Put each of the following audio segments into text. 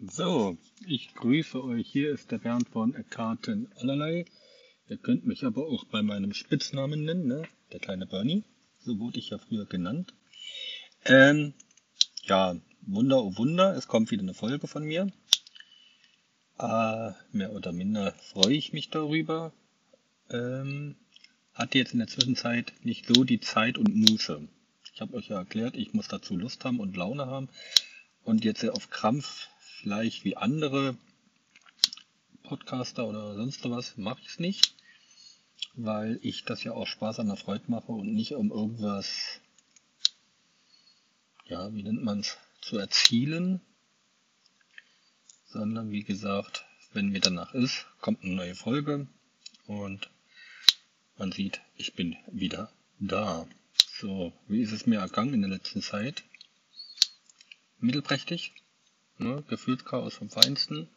So, ich grüße euch. Hier ist der Bernd von Karten allerlei. Ihr könnt mich aber auch bei meinem Spitznamen nennen, ne? der kleine Bernie. So wurde ich ja früher genannt. Ähm, ja, Wunder, oh Wunder, es kommt wieder eine Folge von mir. Äh, mehr oder minder freue ich mich darüber. Ähm, hatte jetzt in der Zwischenzeit nicht so die Zeit und Muße. Ich habe euch ja erklärt, ich muss dazu Lust haben und Laune haben. Und jetzt auf Krampf vielleicht wie andere Podcaster oder sonst was mache ich es nicht, weil ich das ja auch Spaß an der Freude mache und nicht um irgendwas, ja, wie nennt man es, zu erzielen, sondern wie gesagt, wenn mir danach ist, kommt eine neue Folge und man sieht, ich bin wieder da. So, wie ist es mir ergangen in der letzten Zeit? Mittelprächtig ne, Gefühlschaos vom Feinsten.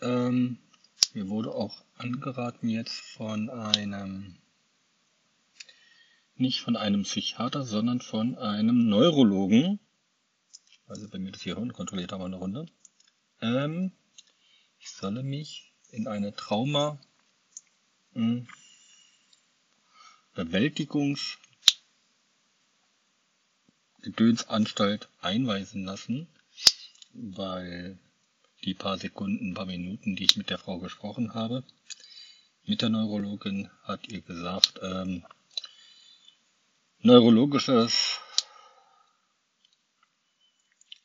Ähm, mir wurde auch angeraten jetzt von einem, nicht von einem Psychiater, sondern von einem Neurologen, also bei mir das hier kontrolliert haben eine Runde, ähm, ich solle mich in eine Trauma hm, Bewältigungs Gedönsanstalt einweisen lassen weil die paar Sekunden, paar Minuten, die ich mit der Frau gesprochen habe, mit der Neurologin hat ihr gesagt, ähm, neurologisches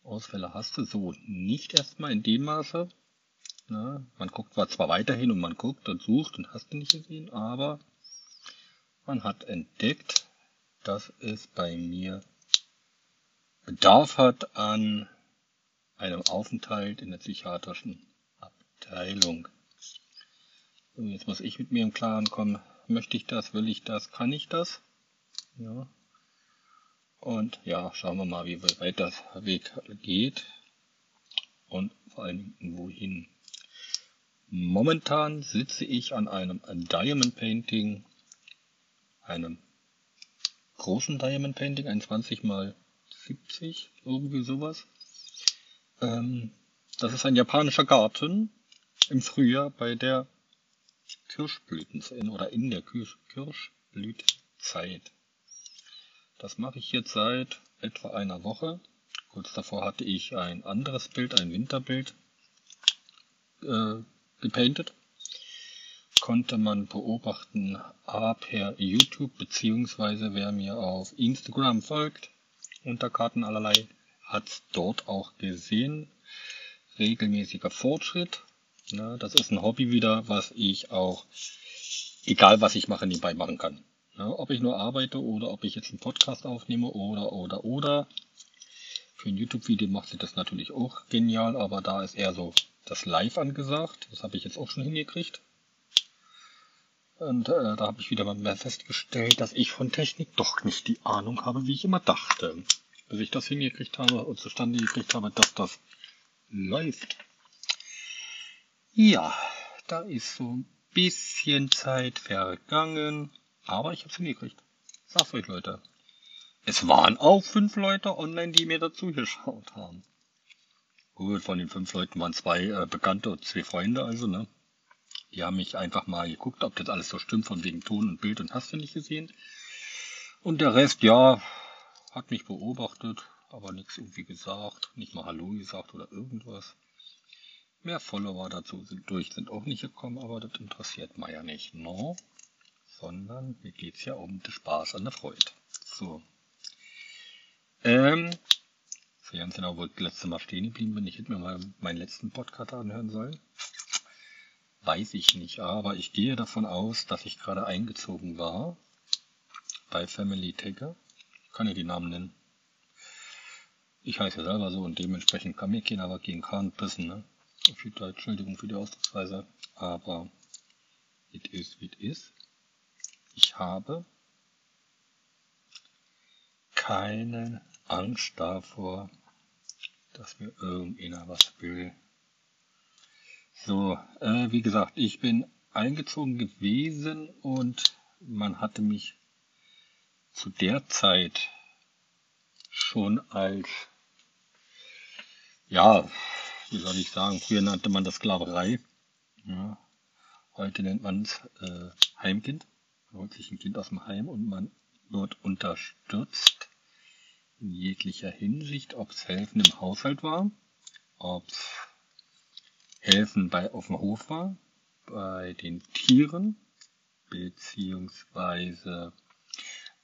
Ausfälle hast du so nicht erstmal in dem Maße. Ne? Man guckt zwar weiterhin und man guckt und sucht und hast du nicht gesehen, aber man hat entdeckt, dass es bei mir Bedarf hat an einem Aufenthalt in der psychiatrischen Abteilung. So, jetzt muss ich mit mir im Klaren kommen, möchte ich das, will ich das, kann ich das? Ja. Und ja, schauen wir mal, wie weit das Weg geht und vor allen Dingen wohin. Momentan sitze ich an einem Diamond Painting, einem großen Diamond Painting, ein 20 mal 70, irgendwie sowas. Ähm, das ist ein japanischer Garten im Frühjahr bei der Kirschblütenzeit oder in der Kirschblütezeit. Das mache ich jetzt seit etwa einer Woche. Kurz davor hatte ich ein anderes Bild, ein Winterbild, äh, gepainted. Konnte man beobachten A per YouTube, beziehungsweise wer mir auf Instagram folgt, unter Karten allerlei, hat dort auch gesehen. Regelmäßiger Fortschritt. Ja, das ist ein Hobby wieder, was ich auch, egal was ich mache, nebenbei machen kann. Ja, ob ich nur arbeite oder ob ich jetzt einen Podcast aufnehme oder, oder, oder. Für ein YouTube-Video macht sich das natürlich auch genial, aber da ist eher so das Live angesagt. Das habe ich jetzt auch schon hingekriegt. Und äh, da habe ich wieder mal festgestellt, dass ich von Technik doch nicht die Ahnung habe, wie ich immer dachte bis ich das hingekriegt habe und zustande gekriegt habe, dass das läuft. Ja, da ist so ein bisschen Zeit vergangen, aber ich habe es hingekriegt. Sag's euch, Leute. Es waren auch fünf Leute online, die mir dazu geschaut haben. Gut, von den fünf Leuten waren zwei äh, Bekannte und zwei Freunde, also, ne? Die haben mich einfach mal geguckt, ob das alles so stimmt, von wegen Ton und Bild und hast du nicht gesehen. Und der Rest, ja, hat mich beobachtet, aber nichts irgendwie gesagt, nicht mal Hallo gesagt oder irgendwas. Mehr Follower dazu sind durch, sind auch nicht gekommen, aber das interessiert mich ja nicht, no? Sondern mir geht's ja um den Spaß an der Freude. So. Ähm, so ganz genau, wo ich das letzte Mal stehen geblieben bin. Ich hätte mir mal meinen letzten Podcast anhören sollen. Weiß ich nicht, aber ich gehe davon aus, dass ich gerade eingezogen war bei Family Taker kann ja die Namen nennen. Ich heiße selber so und dementsprechend kann mir keiner gegen Kahn pissen, ne? Auf die Entschuldigung für die Ausdrucksweise, aber it is, it is. Ich habe keine Angst davor, dass mir irgendeiner was will. So, äh, wie gesagt, ich bin eingezogen gewesen und man hatte mich zu der Zeit schon als, ja, wie soll ich sagen, früher nannte man das Sklaverei. Ja. Heute nennt man es äh, Heimkind. Man holt sich ein Kind aus dem Heim und man wird unterstützt in jeglicher Hinsicht, ob es Helfen im Haushalt war, ob es Helfen bei auf dem Hof war, bei den Tieren, beziehungsweise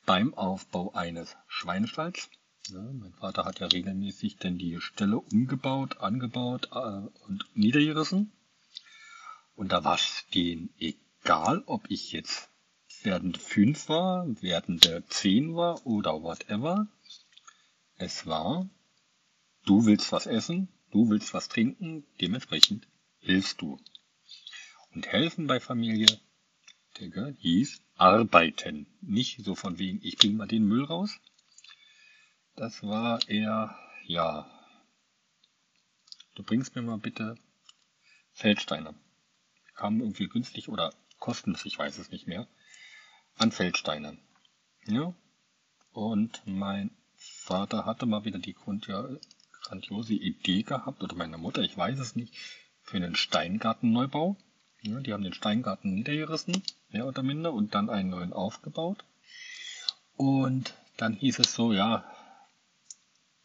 beim Aufbau eines Schweinestalls. Ja, mein Vater hat ja regelmäßig denn die Stelle umgebaut, angebaut äh, und niedergerissen. Und da war es denen egal, ob ich jetzt werdende 5 war, werdende 10 war oder whatever. Es war, du willst was essen, du willst was trinken, dementsprechend hilfst du. Und helfen bei Familie, Digga, hieß arbeiten. Nicht so von wegen, ich bring mal den Müll raus. Das war eher, ja, du bringst mir mal bitte Feldsteine. Kamen irgendwie günstig oder kostenlos, ich weiß es nicht mehr, an Feldsteine. Ja. Und mein Vater hatte mal wieder die grandiose Idee gehabt, oder meine Mutter, ich weiß es nicht, für einen Steingartenneubau. Ja, die haben den Steingarten niedergerissen, mehr oder minder, und dann einen neuen aufgebaut. Und dann hieß es so, ja,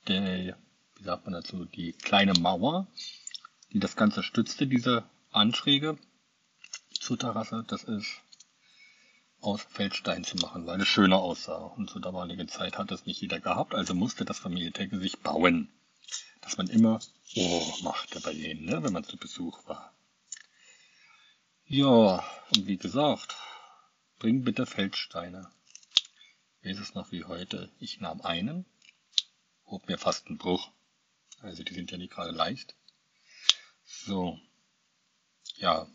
der, wie sagt man dazu, die kleine Mauer, die das Ganze stützte, diese Anschräge zur Terrasse, das ist aus Feldstein zu machen, weil es schöner aussah. Und zur damaligen Zeit hat es nicht jeder gehabt, also musste das Familientecke sich bauen. Dass man immer Oh machte bei denen, ne, wenn man zu Besuch war. Ja, und wie gesagt, bring bitte Feldsteine. Ist es noch wie heute? Ich nahm einen, hob mir fast einen Bruch. Also die sind ja nicht gerade leicht. So. Ja,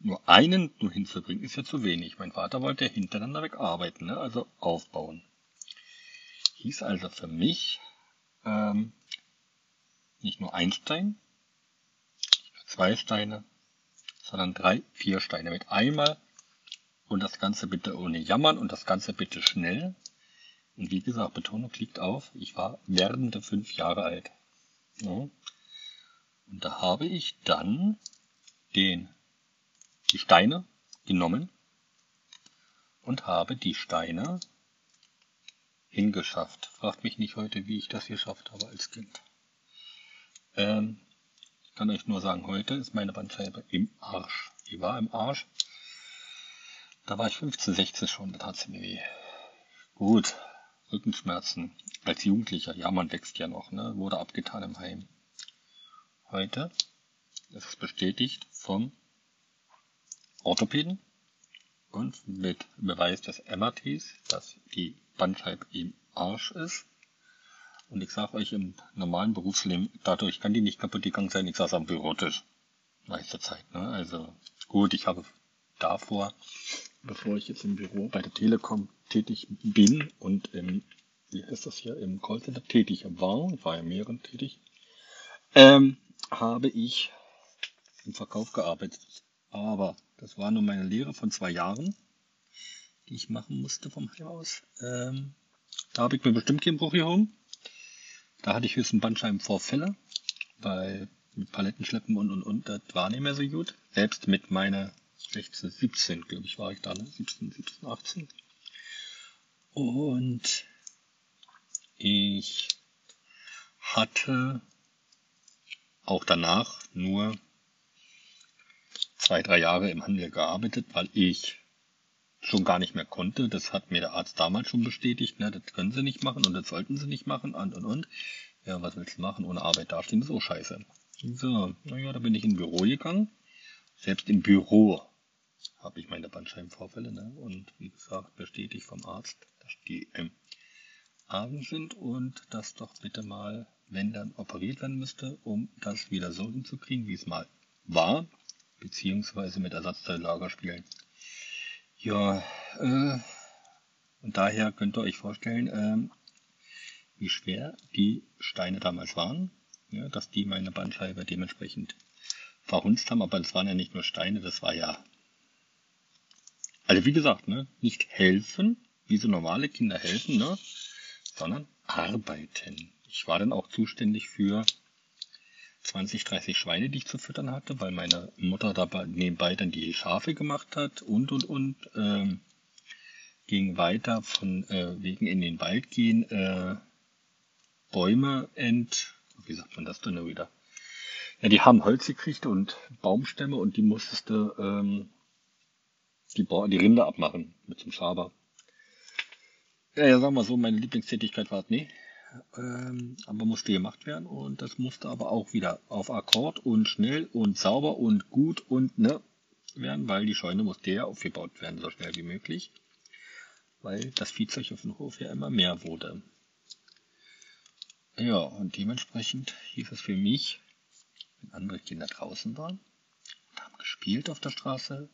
nur einen nur hinzubringen, ist ja zu wenig. Mein Vater wollte hintereinander wegarbeiten, ne? also aufbauen. Hieß also für mich ähm, nicht nur ein Stein, zwei Steine, sondern drei, vier Steine mit einmal und das Ganze bitte ohne Jammern und das Ganze bitte schnell. Und wie gesagt, Betonung liegt auf, ich war werdende fünf Jahre alt. Ja. Und da habe ich dann den die Steine genommen und habe die Steine hingeschafft. Fragt mich nicht heute, wie ich das geschafft habe als Kind. Ähm, kann euch nur sagen, heute ist meine Bandscheibe im Arsch. Die war im Arsch. Da war ich 15, 16 schon, da hat sie mir weh. Gut, Rückenschmerzen. Als Jugendlicher, ja, man wächst ja noch, ne? Wurde abgetan im Heim. Heute ist es bestätigt vom Orthopäden und mit Beweis des MRTs, dass die Bandscheibe im Arsch ist. Und ich sage euch, im normalen Berufsleben, dadurch kann die nicht kaputt gegangen sein, ich saß am Bürotisch. Meiste Zeit, ne? Also gut, ich habe davor, bevor ich jetzt im Büro bei der Telekom tätig bin und im, wie heißt das hier, im Callcenter tätig war, war ja mehreren tätig, ähm, habe ich im Verkauf gearbeitet. Aber das war nur meine Lehre von zwei Jahren, die ich machen musste vom Heim aus. Ähm, da habe ich mir bestimmt keinen Bruch gehoben. Da hatte ich höchstens Bandscheibenvorfälle, weil mit Palettenschleppen und und und, das war nicht mehr so gut. Selbst mit meiner 16, 17, glaube ich, war ich da, ne? 17, 17, 18. Und ich hatte auch danach nur zwei, drei Jahre im Handel gearbeitet, weil ich schon gar nicht mehr konnte. Das hat mir der Arzt damals schon bestätigt. Ne? Das können sie nicht machen und das sollten sie nicht machen und und und. Ja, was willst du machen? Ohne Arbeit dastehen ist auch scheiße. So, naja, da bin ich in Büro gegangen. Selbst im Büro habe ich meine Bandscheibenvorfälle. Ne? Und wie gesagt, bestätigt vom Arzt, dass die im Argen sind und das doch bitte mal, wenn dann operiert werden müsste, um das wieder so hinzukriegen, wie es mal war beziehungsweise mit Ersatzteillager spielen. Ja, äh, und daher könnt ihr euch vorstellen, äh, wie schwer die Steine damals waren, ja, dass die meine Bandscheibe dementsprechend verhunzt haben, aber es waren ja nicht nur Steine, das war ja, also wie gesagt, ne, nicht helfen, wie so normale Kinder helfen, ne, sondern arbeiten. Ich war dann auch zuständig für 20, 30 Schweine, die ich zu füttern hatte, weil meine Mutter dabei nebenbei dann die Schafe gemacht hat und und und. Ähm, ging weiter von äh, wegen in den Wald gehen, äh, Bäume ent, wie sagt man das denn wieder? Ja, die haben Holz gekriegt und Baumstämme und die musstest du ähm, die, die Rinde abmachen mit dem Schaber. Ja, ja, sagen wir so, meine Lieblingstätigkeit war nie. Ähm, aber musste gemacht werden und das musste aber auch wieder auf Akkord und schnell und sauber und gut und ne werden, weil die Scheune musste ja aufgebaut werden, so schnell wie möglich. Weil das Viehzeug auf dem Hof ja immer mehr wurde. Ja, und dementsprechend hieß es für mich, wenn andere Kinder draußen waren und haben gespielt auf der Straße,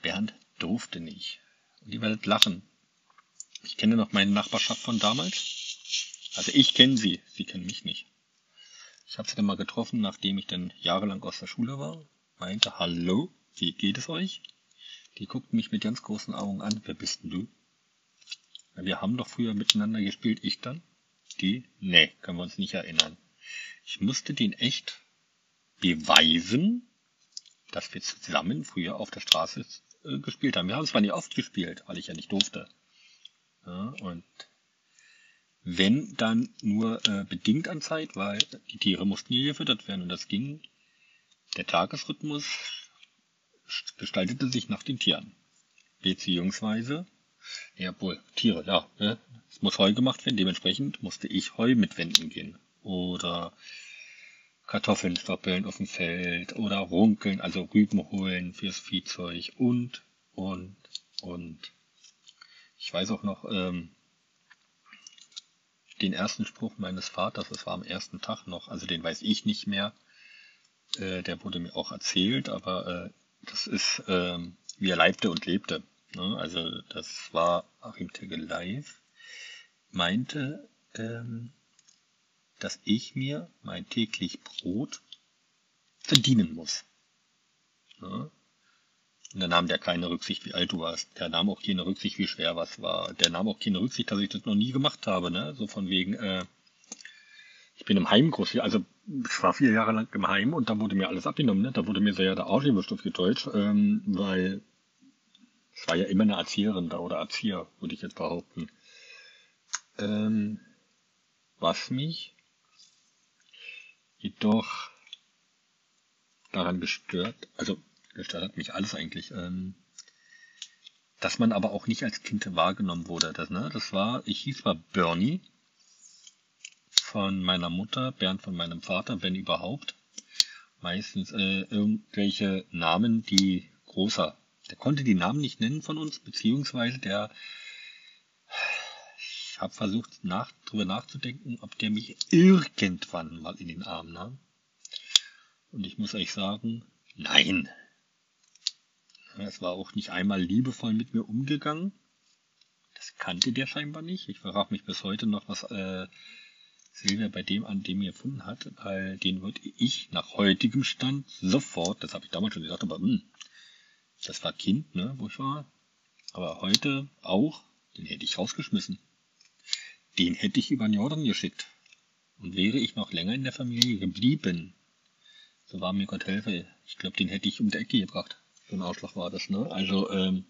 Bernd durfte nicht. Und ihr werdet lachen. Ich kenne noch meine Nachbarschaft von damals. Also ich kenne sie, sie kennen mich nicht. Ich habe sie dann mal getroffen, nachdem ich dann jahrelang aus der Schule war. Meinte, hallo, wie geht es euch? Die guckten mich mit ganz großen Augen an. Wer bist denn du? Wir haben doch früher miteinander gespielt, ich dann. Die? Nee, können wir uns nicht erinnern. Ich musste den echt beweisen, dass wir zusammen früher auf der Straße äh, gespielt haben. Wir haben zwar nicht oft gespielt, weil ich ja nicht durfte. Ja, und wenn dann nur äh, bedingt an Zeit, weil die Tiere mussten hier gefüttert werden und das ging. Der Tagesrhythmus gestaltete sich nach den Tieren. Beziehungsweise, ja wohl, Tiere, ja, ne? es muss Heu gemacht werden, dementsprechend musste ich Heu mitwenden gehen. Oder Kartoffeln stoppeln auf dem Feld oder runkeln, also Rüben holen fürs Viehzeug und, und, und. Ich weiß auch noch ähm, den ersten Spruch meines Vaters, das war am ersten Tag noch, also den weiß ich nicht mehr. Äh, der wurde mir auch erzählt, aber äh, das ist, äh, wie er leibte und lebte. Ne? Also das war Achim live, meinte, ähm, dass ich mir mein täglich Brot verdienen muss. Ja? Und da nahm der keine Rücksicht, wie alt du warst. Der nahm auch keine Rücksicht, wie schwer was war. Der nahm auch keine Rücksicht, dass ich das noch nie gemacht habe. Ne? So von wegen, äh, ich bin im Heim groß. Also ich war vier Jahre lang im Heim und da wurde mir alles abgenommen. Ne? Da wurde mir so ja der Arsch auf Deutsch, ähm, weil es war ja immer eine Erzieherin da oder Erzieher, würde ich jetzt behaupten. Ähm, was mich jedoch daran gestört, also gestört hat mich alles eigentlich, ähm, dass man aber auch nicht als Kind wahrgenommen wurde. Das, ne, das war, ich hieß zwar Bernie von meiner Mutter, Bernd von meinem Vater, wenn überhaupt. Meistens äh, irgendwelche Namen, die großer. Der konnte die Namen nicht nennen von uns, beziehungsweise der ich habe versucht, nach, drüber nachzudenken, ob der mich irgendwann mal in den Arm nahm. Und ich muss euch sagen, nein. Es war auch nicht einmal liebevoll mit mir umgegangen. Das kannte der scheinbar nicht. Ich frage mich bis heute noch, was äh, Silvia bei dem an dem gefunden hat, weil den würde ich nach heutigem Stand sofort, das habe ich damals schon gesagt, aber mh, hm, das war Kind, ne, wo ich war. Aber heute auch, den hätte ich rausgeschmissen. Den hätte ich über den Jordan geschickt. Und wäre ich noch länger in der Familie geblieben, so war mir Gott helfe, ich glaube, den hätte ich um die Ecke gebracht. So ein Ausschlag war das, ne? Also, ähm,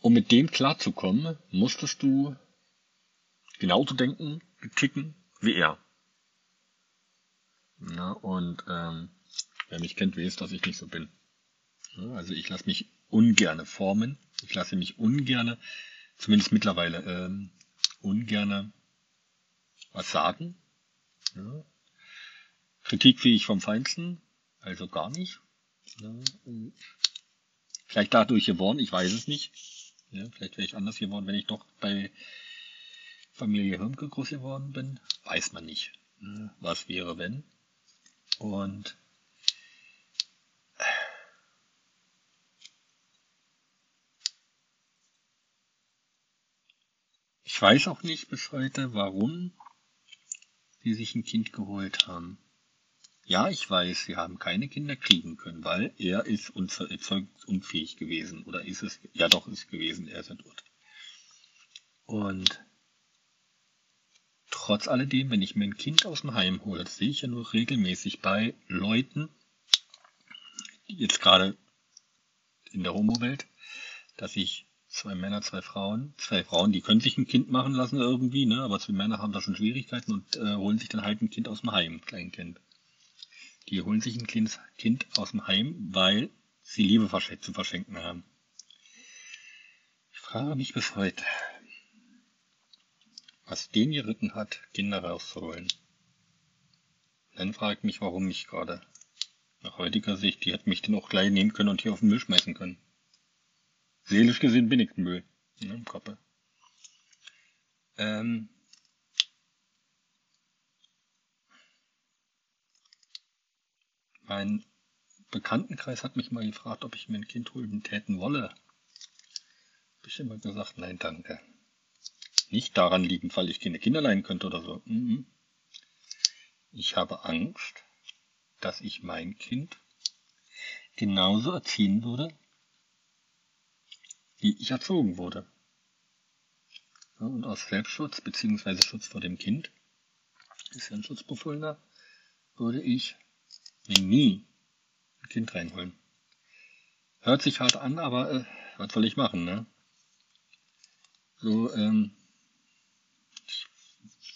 um mit dem klarzukommen, musstest du genauso denken, ticken wie er. Na, und ähm, wer mich kennt, weiß, dass ich nicht so bin. Also ich lasse mich ungerne formen. Ich lasse mich ungerne zumindest mittlerweile ähm, ungerne was sagen. Ja. Kritikfähig vom Feinsten, also gar nicht. Ja. Vielleicht dadurch geworden, ich weiß es nicht. Ja, vielleicht wäre ich anders geworden, wenn ich doch bei Familie Hirmke groß geworden bin. Weiß man nicht. Was wäre, wenn? Und Ich weiß auch nicht bis heute, warum sie sich ein Kind geholt haben. Ja, ich weiß, sie haben keine Kinder kriegen können, weil er ist unfähig gewesen. Oder ist es, ja doch, ist gewesen, er ist tot. Und trotz alledem, wenn ich mir ein Kind aus dem Heim hole, das sehe ich ja nur regelmäßig bei Leuten, die jetzt gerade in der Homo-Welt, dass ich zwei Männer, zwei Frauen, zwei Frauen, die können sich ein Kind machen lassen irgendwie, ne, aber zwei Männer haben da schon Schwierigkeiten und äh, holen sich dann halt ein Kind aus dem Heim, Kleinkind. Die holen sich ein Kind aus dem Heim, weil sie Liebe zu verschenken haben. Ich frage mich bis heute, was den geritten hat, Kinder rauszuholen. Dann frage ich mich, warum nicht gerade. Nach heutiger Sicht, die hätte mich den auch gleich nehmen können und hier auf den Müll schmeißen können. Seelisch gesehen bin ich Müll. Ne, im Kopf. Ähm, mein Bekanntenkreis hat mich mal gefragt, ob ich mir ein Kind holen täten wolle. Hab ich immer gesagt, nein, danke. Nicht daran liegen, weil ich keine Kinder leihen könnte oder so. Mhm. Ich habe Angst, dass ich mein Kind genauso erziehen würde, wie ich erzogen wurde. und aus Selbstschutz bzw. Schutz vor dem Kind, ist ja ein Schutzbefohlener, würde ich mir nie ein Kind reinholen. Hört sich hart an, aber äh, was soll ich machen, ne? So, ähm,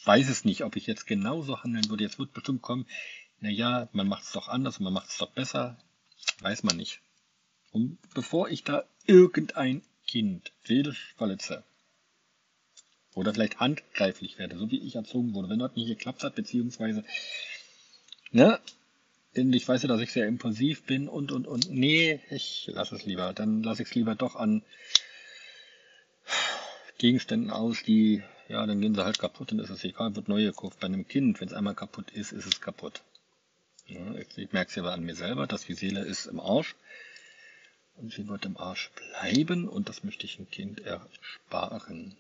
weiß es nicht, ob ich jetzt genauso handeln würde. Jetzt wird bestimmt kommen, naja, man macht es doch anders, man macht es doch besser. Weiß man nicht. Und bevor ich da irgendein Kind seelisch verletze oder vielleicht handgreiflich werde, so wie ich erzogen wurde, wenn dort nicht geklappt hat, beziehungsweise, ne, ich weiß ja, dass ich sehr impulsiv bin und, und, und, nee, ich lasse es lieber. Dann lasse ich es lieber doch an Gegenständen aus, die ja, dann gehen sie halt kaputt und ist es egal, wird neu gekauft. Bei einem Kind, wenn es einmal kaputt ist, ist es kaputt. Ja, ich merke es ja an mir selber, dass die Seele ist im Arsch. Und sie wird im Arsch bleiben und das möchte ich ein Kind ersparen.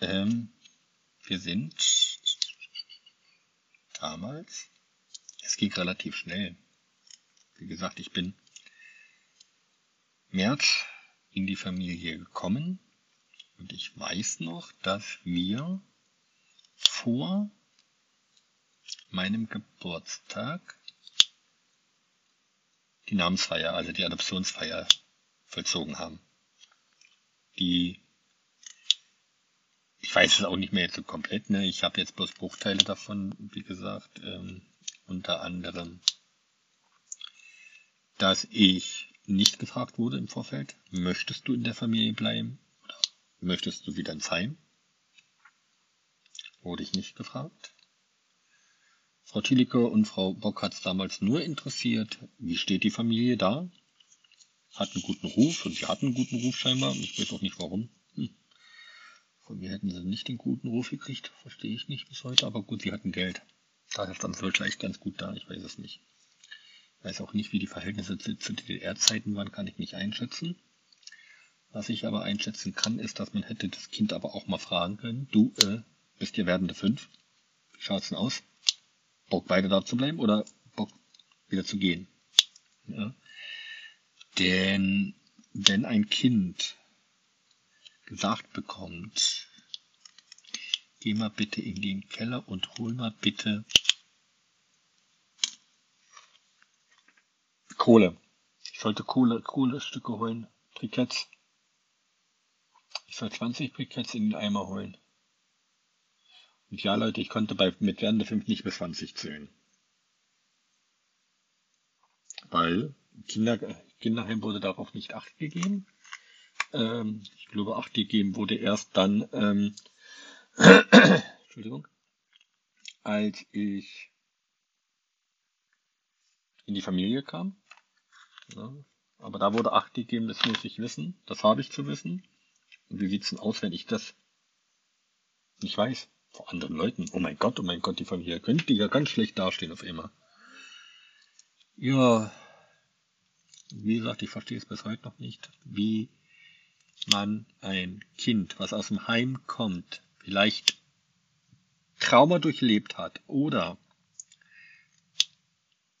Ähm, wir sind damals, es ging relativ schnell. Wie gesagt, ich bin März in die Familie gekommen und ich weiß noch, dass wir vor meinem Geburtstag die Namensfeier, also die Adoptionsfeier vollzogen haben. Die, ich weiß es auch nicht mehr jetzt so komplett, ne? Ich habe jetzt bloß Bruchteile davon, wie gesagt, ähm, unter anderem, dass ich nicht gefragt wurde im Vorfeld, möchtest du in der Familie bleiben? Möchtest du wieder ins Heim? Wurde ich nicht gefragt. Frau Thielicke und Frau Bock hat es damals nur interessiert, wie steht die Familie da? Hat einen guten Ruf und sie hatten einen guten Ruf scheinbar. Ich weiß auch nicht warum. Hm. Von mir hätten sie nicht den guten Ruf gekriegt, verstehe ich nicht bis heute, aber gut, sie hatten Geld. Daher stand es vielleicht ganz gut da, ich weiß es nicht. Ich weiß auch nicht, wie die Verhältnisse zu, zu DDR-Zeiten waren, kann ich nicht einschätzen. Was ich aber einschätzen kann, ist, dass man hätte das Kind aber auch mal fragen können, du, äh, bist ihr werdende fünf? Wie schaut's denn aus? Bock beide da zu bleiben oder Bock wieder zu gehen? Ja. Denn wenn ein Kind gesagt bekommt, geh mal bitte in den Keller und hol mal bitte Kohle. Ich sollte Kohle, Kohlestücke holen, Briketts. Ich soll 20 Briketts in den Eimer holen. Und ja, Leute, ich konnte bei mit Wernde 5 nicht bis 20 zählen. Weil Kinder, Kinderheim wurde darauf nicht acht gegeben. Ähm, ich glaube, acht gegeben wurde erst dann, ähm, Entschuldigung, als ich in die Familie kam. Ja, aber da wurde acht gegeben, das muss ich wissen. Das habe ich zu wissen. Und wie sieht's denn aus, wenn ich das nicht weiß? Vor anderen Leuten. Oh mein Gott, oh mein Gott, die Familie könnte ja ganz schlecht dastehen auf immer. Ja, wie gesagt, ich verstehe es bis heute noch nicht, wie man ein Kind, was aus dem Heim kommt, vielleicht Trauma durchlebt hat oder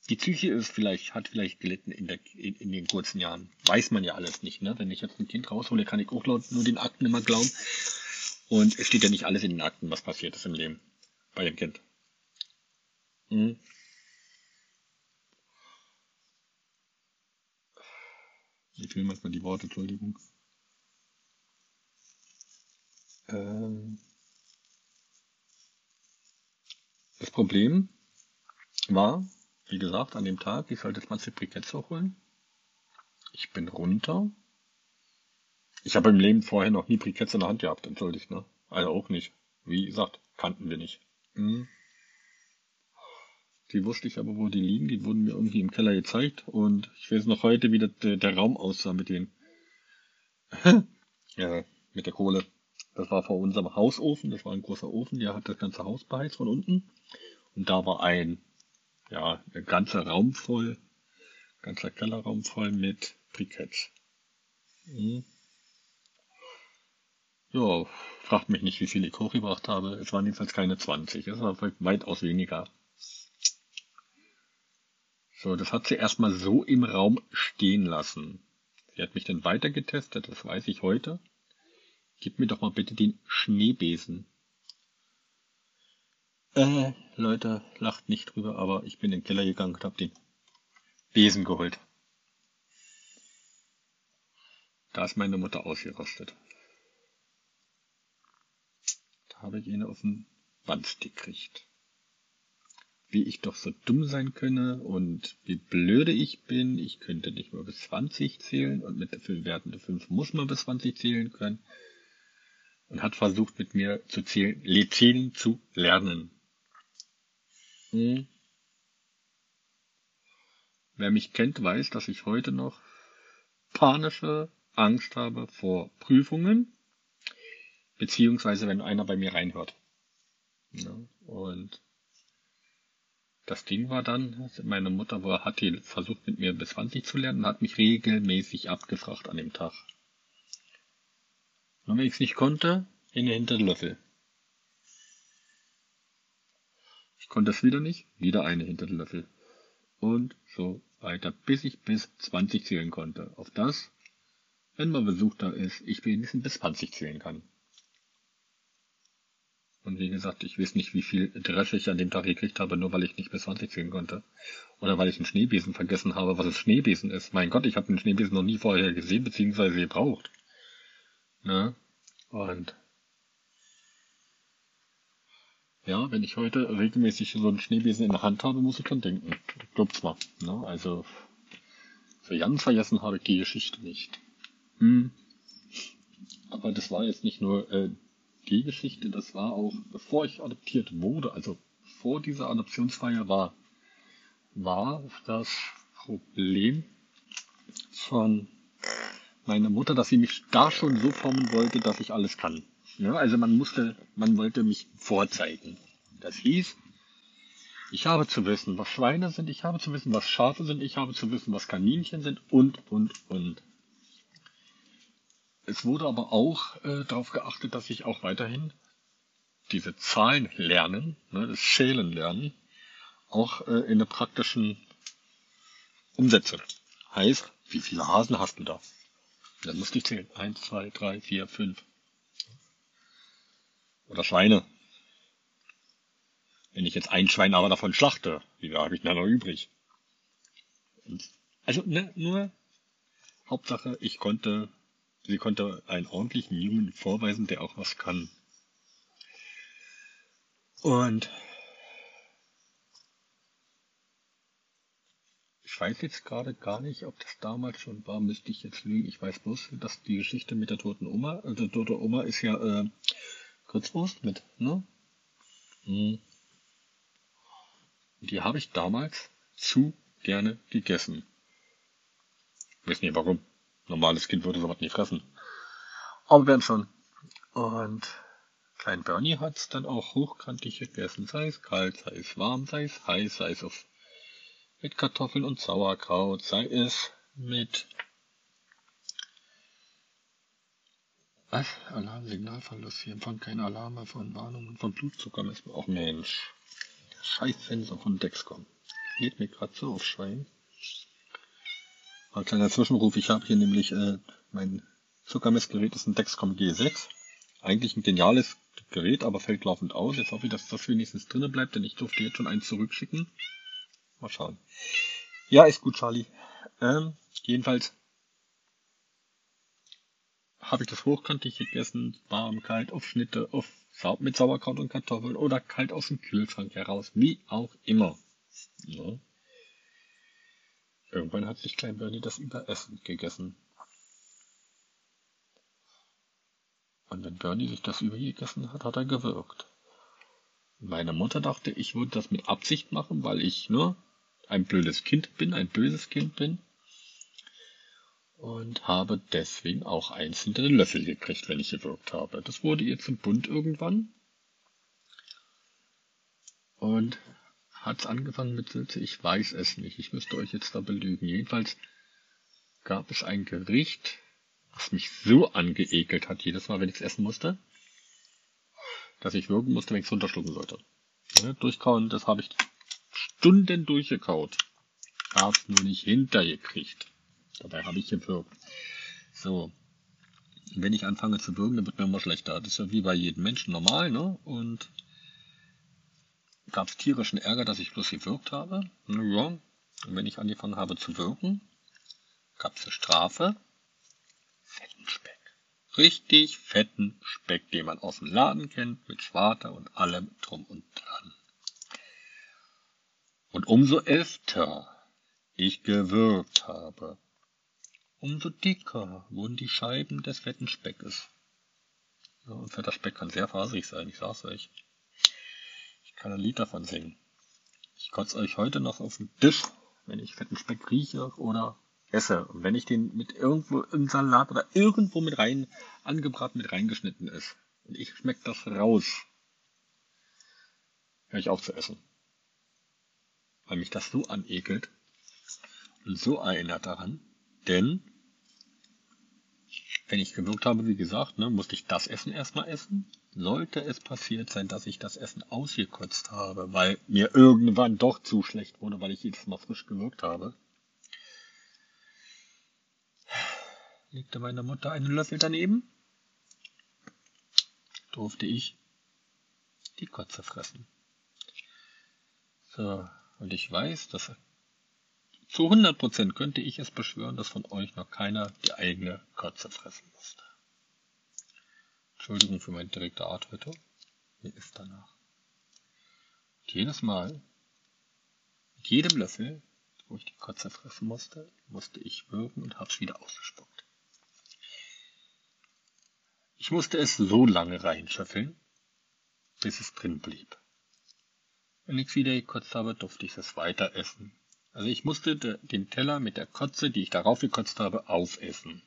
die Psyche ist vielleicht, hat vielleicht gelitten in, der, in, in, den kurzen Jahren. Weiß man ja alles nicht, ne? Wenn ich jetzt ein Kind raushole, kann ich auch laut nur den Akten immer glauben. Und es steht ja nicht alles in den Akten, was passiert ist im Leben bei dem Kind. Mhm. Ich will manchmal die Worte, Entschuldigung. Ähm das Problem war, wie gesagt, an dem Tag, ich sollte 20 Briketts hochholen. Ich bin runter. Ich habe im Leben vorher noch nie Briketts in der Hand gehabt, entschuldigt, ne? Also auch nicht. Wie gesagt, kannten wir nicht. Hm. Die wusste ich aber, wo die liegen. Die wurden mir irgendwie im Keller gezeigt. Und ich weiß noch heute, wie der, der Raum aussah mit den, ja, mit der Kohle. Das war vor unserem Hausofen. Das war ein großer Ofen. Der hat das ganze Haus beheizt von unten. Und da war ein, ja, ein ganzer Raum voll, ganzer Kellerraum voll mit Briketts. Mhm. Ja, fragt mich nicht, wie viel ich hochgebracht habe. Es waren jedenfalls keine 20. Es war weitaus weniger. So, das hat sie erstmal so im Raum stehen lassen. Sie hat mich dann weiter getestet, das weiß ich heute. Gib mir doch mal bitte den Schneebesen. Äh, Leute, lacht nicht drüber, aber ich bin in den Keller gegangen und hab den Besen geholt. Da ist meine Mutter ausgerostet. Da habe ich ihn auf den Wand gekriegt. Wie ich doch so dumm sein könne und wie blöde ich bin. Ich könnte nicht mehr bis 20 zählen und mit der Werten der 5 muss man bis 20 zählen können. Und hat versucht mit mir zu zählen, zählen zu lernen. Hm. Wer mich kennt, weiß, dass ich heute noch panische Angst habe vor Prüfungen, beziehungsweise wenn einer bei mir reinhört. Ja, und das Ding war dann, meine Mutter war, hat versucht mit mir bis 20 zu lernen und hat mich regelmäßig abgefragt an dem Tag. Und wenn ich es nicht konnte, in den Hinterlöffel. Ich konnte es wieder nicht, wieder eine hinter den Löffel. Und so weiter, bis ich bis 20 zählen konnte. Auf das, wenn man Besuch da ist, ich wenigstens bis 20 zählen kann. Und wie gesagt, ich weiß nicht, wie viel Dresche ich an dem Tag gekriegt habe, nur weil ich nicht bis 20 zählen konnte. Oder weil ich einen Schneebesen vergessen habe, was ein Schneebesen ist. Mein Gott, ich habe den Schneebesen noch nie vorher gesehen, beziehungsweise gebraucht. Ne? Und Ja, wenn ich heute regelmäßig so einen Schneebesen in der Hand habe, muss ich dran denken. Ich glaub zwar. Ne? Also, für ganz vergessen habe ich die Geschichte nicht. Hm. Aber das war jetzt nicht nur äh, die Geschichte, das war auch, bevor ich adoptiert wurde, also vor dieser Adoptionsfeier war, war das Problem von meiner Mutter, dass sie mich da schon so formen wollte, dass ich alles kann. Ja, also man musste, man wollte mich vorzeigen. Das hieß, ich habe zu wissen, was Schweine sind, ich habe zu wissen, was Schafe sind, ich habe zu wissen, was Kaninchen sind und, und, und. Es wurde aber auch äh, darauf geachtet, dass ich auch weiterhin diese Zahlen lernen, ne, das Schälen lernen, auch äh, in der praktischen umsetze. Heißt, wie viele Hasen hast du da? Dann musste ich zählen. Eins, zwei, drei, vier, fünf. Oder Schweine. Wenn ich jetzt ein Schwein aber davon schlachte, wie viel habe ich denn noch übrig? Also ne, nur Hauptsache, ich konnte, sie konnte einen ordentlichen Jungen vorweisen, der auch was kann. Und ich weiß jetzt gerade gar nicht, ob das damals schon war, müsste ich jetzt lügen. Ich weiß bloß, dass die Geschichte mit der toten Oma, also tote Oma ist ja äh, Kurzwurst mit, ne? Mhm. Die habe ich damals zu gerne gegessen. Weiß nicht warum. Normales Kind würde sowas nicht fressen. Aber werden schon. Und Klein Bernie hat es dann auch hochkantig gegessen, sei es kalt, sei es warm, sei es heiß, sei es auf, mit Kartoffeln und Sauerkraut, sei es mit Was? Alarm, Signalverlust. Wir empfangen keine Alarme von Warnungen von Blutzuckermessen. Ach Mensch. Der Scheißsensor von Dexcom. Geht mir gerade so auf Schwein. Ein kleiner Zwischenruf. Ich habe hier nämlich, äh, mein Zuckermessgerät ist ein Dexcom G6. Eigentlich ein geniales Gerät, aber fällt laufend aus. Jetzt hoffe ich, dass das wenigstens drinnen bleibt, denn ich durfte jetzt schon eins zurückschicken. Mal schauen. Ja, ist gut, Charlie. Ähm, jedenfalls habe ich das hochkantig gegessen, warm, kalt, auf Schnitte, auf Sau mit Sauerkraut und Kartoffeln oder kalt aus dem Kühlschrank heraus, wie auch immer. Ja. Irgendwann hat sich Klein Bernie das Überessen gegessen. Und wenn Bernie sich das übergegessen hat, hat er gewirkt. Meine Mutter dachte, ich würde das mit Absicht machen, weil ich nur ein blödes Kind bin, ein böses Kind bin. Und habe deswegen auch einzelne Löffel gekriegt, wenn ich gewirkt habe. Das wurde ihr zum Bund irgendwann. Und hat's angefangen mit Sülze? Ich weiß es nicht. Ich müsste euch jetzt da belügen. Jedenfalls gab es ein Gericht, was mich so angeekelt hat, jedes Mal, wenn ich es essen musste, dass ich wirken musste, wenn ich es runterschlucken sollte. Ja, durchkauen, das habe ich Stunden durchgekaut. Hab's nur nicht hintergekriegt. Dabei habe ich gewirkt. So. Wenn ich anfange zu wirken, dann wird mir immer schlechter. Das ist ja wie bei jedem Menschen normal, ne? Und gab es tierischen Ärger, dass ich bloß gewirkt habe. Ja. Und wenn ich angefangen habe zu wirken, gab es eine Strafe. Fetten Speck. Richtig fetten Speck, den man aus dem Laden kennt, mit Schwarte und allem drum und dran. Und umso öfter ich gewirkt habe, umso dicker wurden die Scheiben des fetten Speckes. Ja, und fetter Speck kann sehr faserig sein, ich sag's euch kann ein Lied davon singen. Ich kotze euch heute noch auf den Tisch, wenn ich fetten Speck rieche oder esse. Und wenn ich den mit irgendwo im Salat oder irgendwo mit rein, angebraten mit reingeschnitten ist. Und ich schmecke das raus. Höre ich auf zu essen. Weil mich das so anekelt und so erinnert daran. Denn wenn ich gewirkt habe, wie gesagt, ne, musste ich das Essen erstmal essen. Sollte es passiert sein, dass ich das Essen ausgekotzt habe, weil mir irgendwann doch zu schlecht wurde, weil ich jedes Mal frisch gewirkt habe, legte meine Mutter einen Löffel daneben, durfte ich die Kotze fressen. So, und ich weiß, dass zu 100% könnte ich es beschwören, dass von euch noch keiner die eigene Kotze fressen musste. Entschuldigung für meine direkte Art heute. Mir ist danach. Und jedes Mal, mit jedem Löffel, wo ich die Kotze fressen musste, musste ich würgen und hab's wieder ausgespuckt. Ich musste es so lange reinschöffeln, bis es drin blieb. Wieder gekotzt habe, durfte ich es weiter essen also ich musste den Teller mit der Kotze, die ich darauf gekotzt habe, aufessen.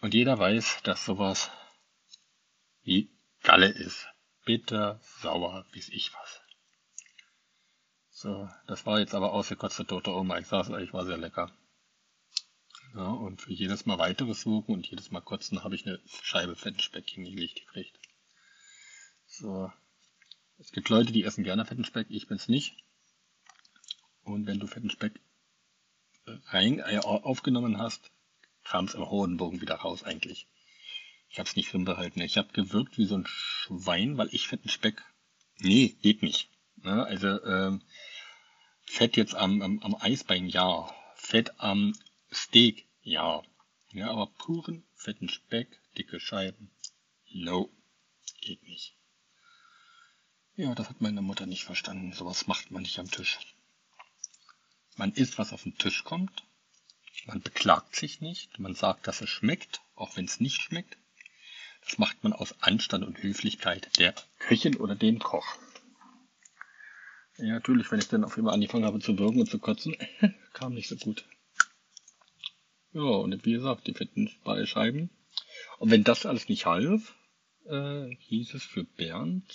Und jeder weiß, dass sowas wie Galle ist. Bitter, sauer, bis ich was. So, das war jetzt aber ausgekotzte tote Oma. Ich sag's euch, war sehr lecker. Ja, und für jedes Mal weiteres suchen und jedes Mal kotzen habe ich eine Scheibe fetten Speck hingelegt gekriegt. So. Es gibt Leute, die essen gerne fetten Speck, ich bin's nicht. Und wenn du fetten Speck äh, rein, äh, aufgenommen hast, kam es im Hodenbogen wieder raus eigentlich. Ich habe es nicht drin behalten. Ich habe gewirkt wie so ein Schwein, weil ich fetten Speck. Nee, geht nicht. Ne? also ähm, Fett jetzt am, am, am Eisbein, ja. Fett am Steak, ja. Ja, aber puren fetten Speck, dicke Scheiben, no, geht nicht. Ja, das hat meine Mutter nicht verstanden. Sowas macht man nicht am Tisch. Man isst, was auf den Tisch kommt. Man beklagt sich nicht. Man sagt, dass es schmeckt, auch wenn es nicht schmeckt. Das macht man aus Anstand und Höflichkeit der Köchin oder dem Koch. Ja, natürlich, wenn ich dann auf einmal angefangen habe zu würgen und zu kotzen, kam nicht so gut. Ja, und wie gesagt, die fetten Scheiben. Und wenn das alles nicht half, äh, hieß es für Bernd,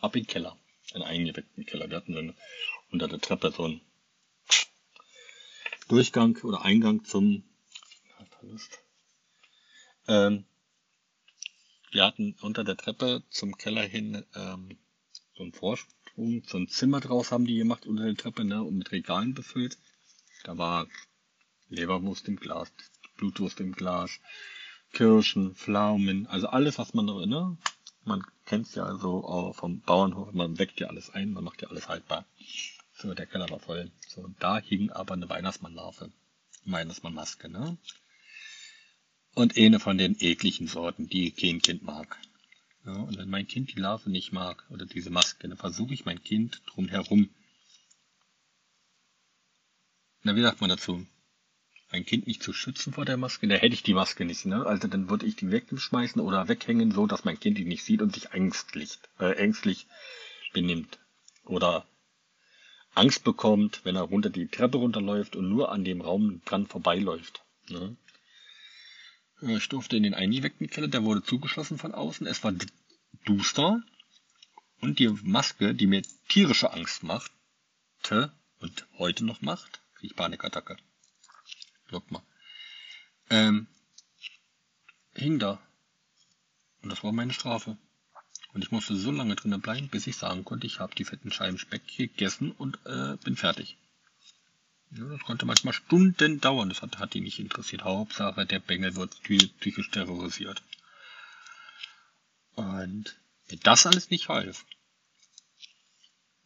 ab in den Keller. Einen eingeweckten Keller. Wir hatten dann unter der Treppe so ein Durchgang oder Eingang zum Verlust. Ähm, wir hatten unter der Treppe zum Keller hin ähm, so einen Vorsprung, so ein Zimmer draus haben die gemacht unter der Treppe, ne, und mit Regalen befüllt. Da war Leberwurst im Glas, Blutwurst im Glas, Kirschen, Pflaumen, also alles, was man, ne? Man kennt's ja so auch vom Bauernhof, man weckt ja alles ein, man macht ja alles haltbar. So, der Keller war voll. So, und da hing aber eine Weihnachtsmannlarve. Weihnachtsmannmaske, ne? Und eine von den ekligen Sorten, die kein Kind mag. Ja, und wenn mein Kind die Larve nicht mag, oder diese Maske, dann versuche ich mein Kind drumherum. Na, wie sagt man dazu? Ein Kind nicht zu schützen vor der Maske, da hätte ich die Maske nicht, ne? Also dann würde ich die wegschmeißen oder weghängen, so dass mein Kind die nicht sieht und sich ängstlich, äh, ängstlich benimmt. Oder Angst bekommt, wenn er runter die Treppe runterläuft und nur an dem Raum dran vorbeiläuft. Ne? Ich durfte in den eingeweckten Keller, der wurde zugeschlossen von außen. Es war duster und die Maske, die mir tierische Angst machte und heute noch macht, kriege ich Panikattacke. Guck mal. Ähm, hing da. Und das war meine Strafe. Und ich musste so lange drinnen bleiben, bis ich sagen konnte, ich habe die fetten Scheiben Speck gegessen und äh, bin fertig. Ja, das konnte manchmal Stunden dauern. Das hat, hat die nicht interessiert. Hauptsache, der Bengel wird psychisch terrorisiert. Und wenn das alles nicht half,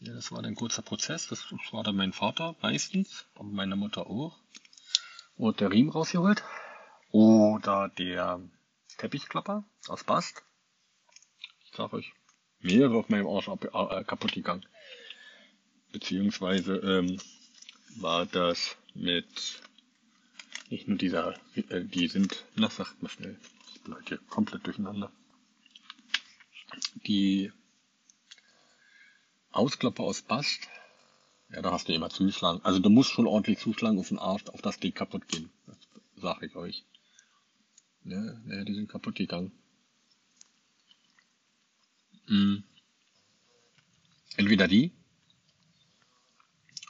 ja, das war ein kurzer Prozess. Das, das war dann mein Vater meistens, aber meine Mutter auch. Wurde der Riemen rausgeholt. Oder der Teppichklapper aus Bast. Ich sag euch, mehrere auf meinem Arsch ab, äh, kaputt gegangen. Beziehungsweise ähm, war das mit nicht nur dieser, äh, die sind, na sagt mal schnell, ich bin heute komplett durcheinander. Die Ausklopper aus Bast, ja, da hast du immer zugeschlagen. Also du musst schon ordentlich zuschlagen auf den Arsch, auf das die kaputt gehen. Das sag ich euch. Ja, ja, die sind kaputt gegangen. Mhm. Entweder die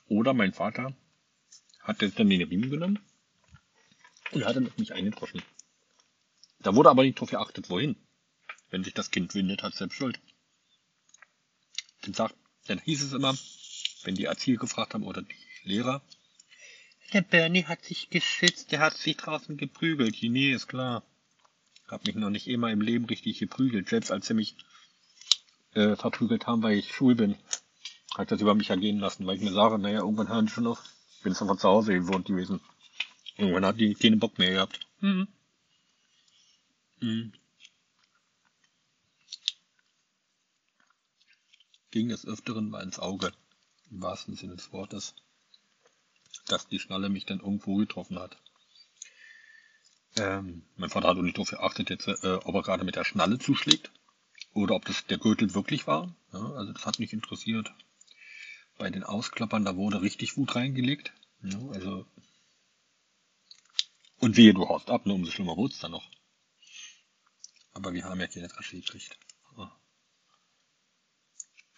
oder mein Vater hat jetzt dann den Riemen genommen und hat dann auf mich eingedroschen. Da wurde aber nicht drauf geachtet, wohin. Wenn sich das Kind windet, hat es selbst Schuld. Dann, sagt, dann hieß es immer, wenn die Erzieher gefragt haben oder die Lehrer, der Bernie hat sich geschützt, der hat sich draußen geprügelt. Nee, ist klar. Hab mich noch nicht immer im Leben richtig geprügelt. Selbst als sie mich äh, verprügelt haben, weil ich schwul bin, hat das über mich ergehen lassen, weil ich mir sage, naja, irgendwann hören die schon auf. Ich bin jetzt einfach zu Hause gewohnt gewesen. Irgendwann hat die keinen Bock mehr gehabt. Mhm. Mhm. Ging des Öfteren mal ins Auge, im wahrsten Sinne des Wortes, dass die Schnalle mich dann irgendwo getroffen hat. Ähm, mein Vater hat auch nicht darauf geachtet, jetzt, äh, ob er gerade mit der Schnalle zuschlägt oder ob das der Gürtel wirklich war. Ja, also das hat mich interessiert. Bei den Ausklappern, da wurde richtig Wut reingelegt. Ja, also und wehe, du haust ab, ne, umso schlimmer wurde es dann noch. Aber wir haben ja keine Tasche gekriegt.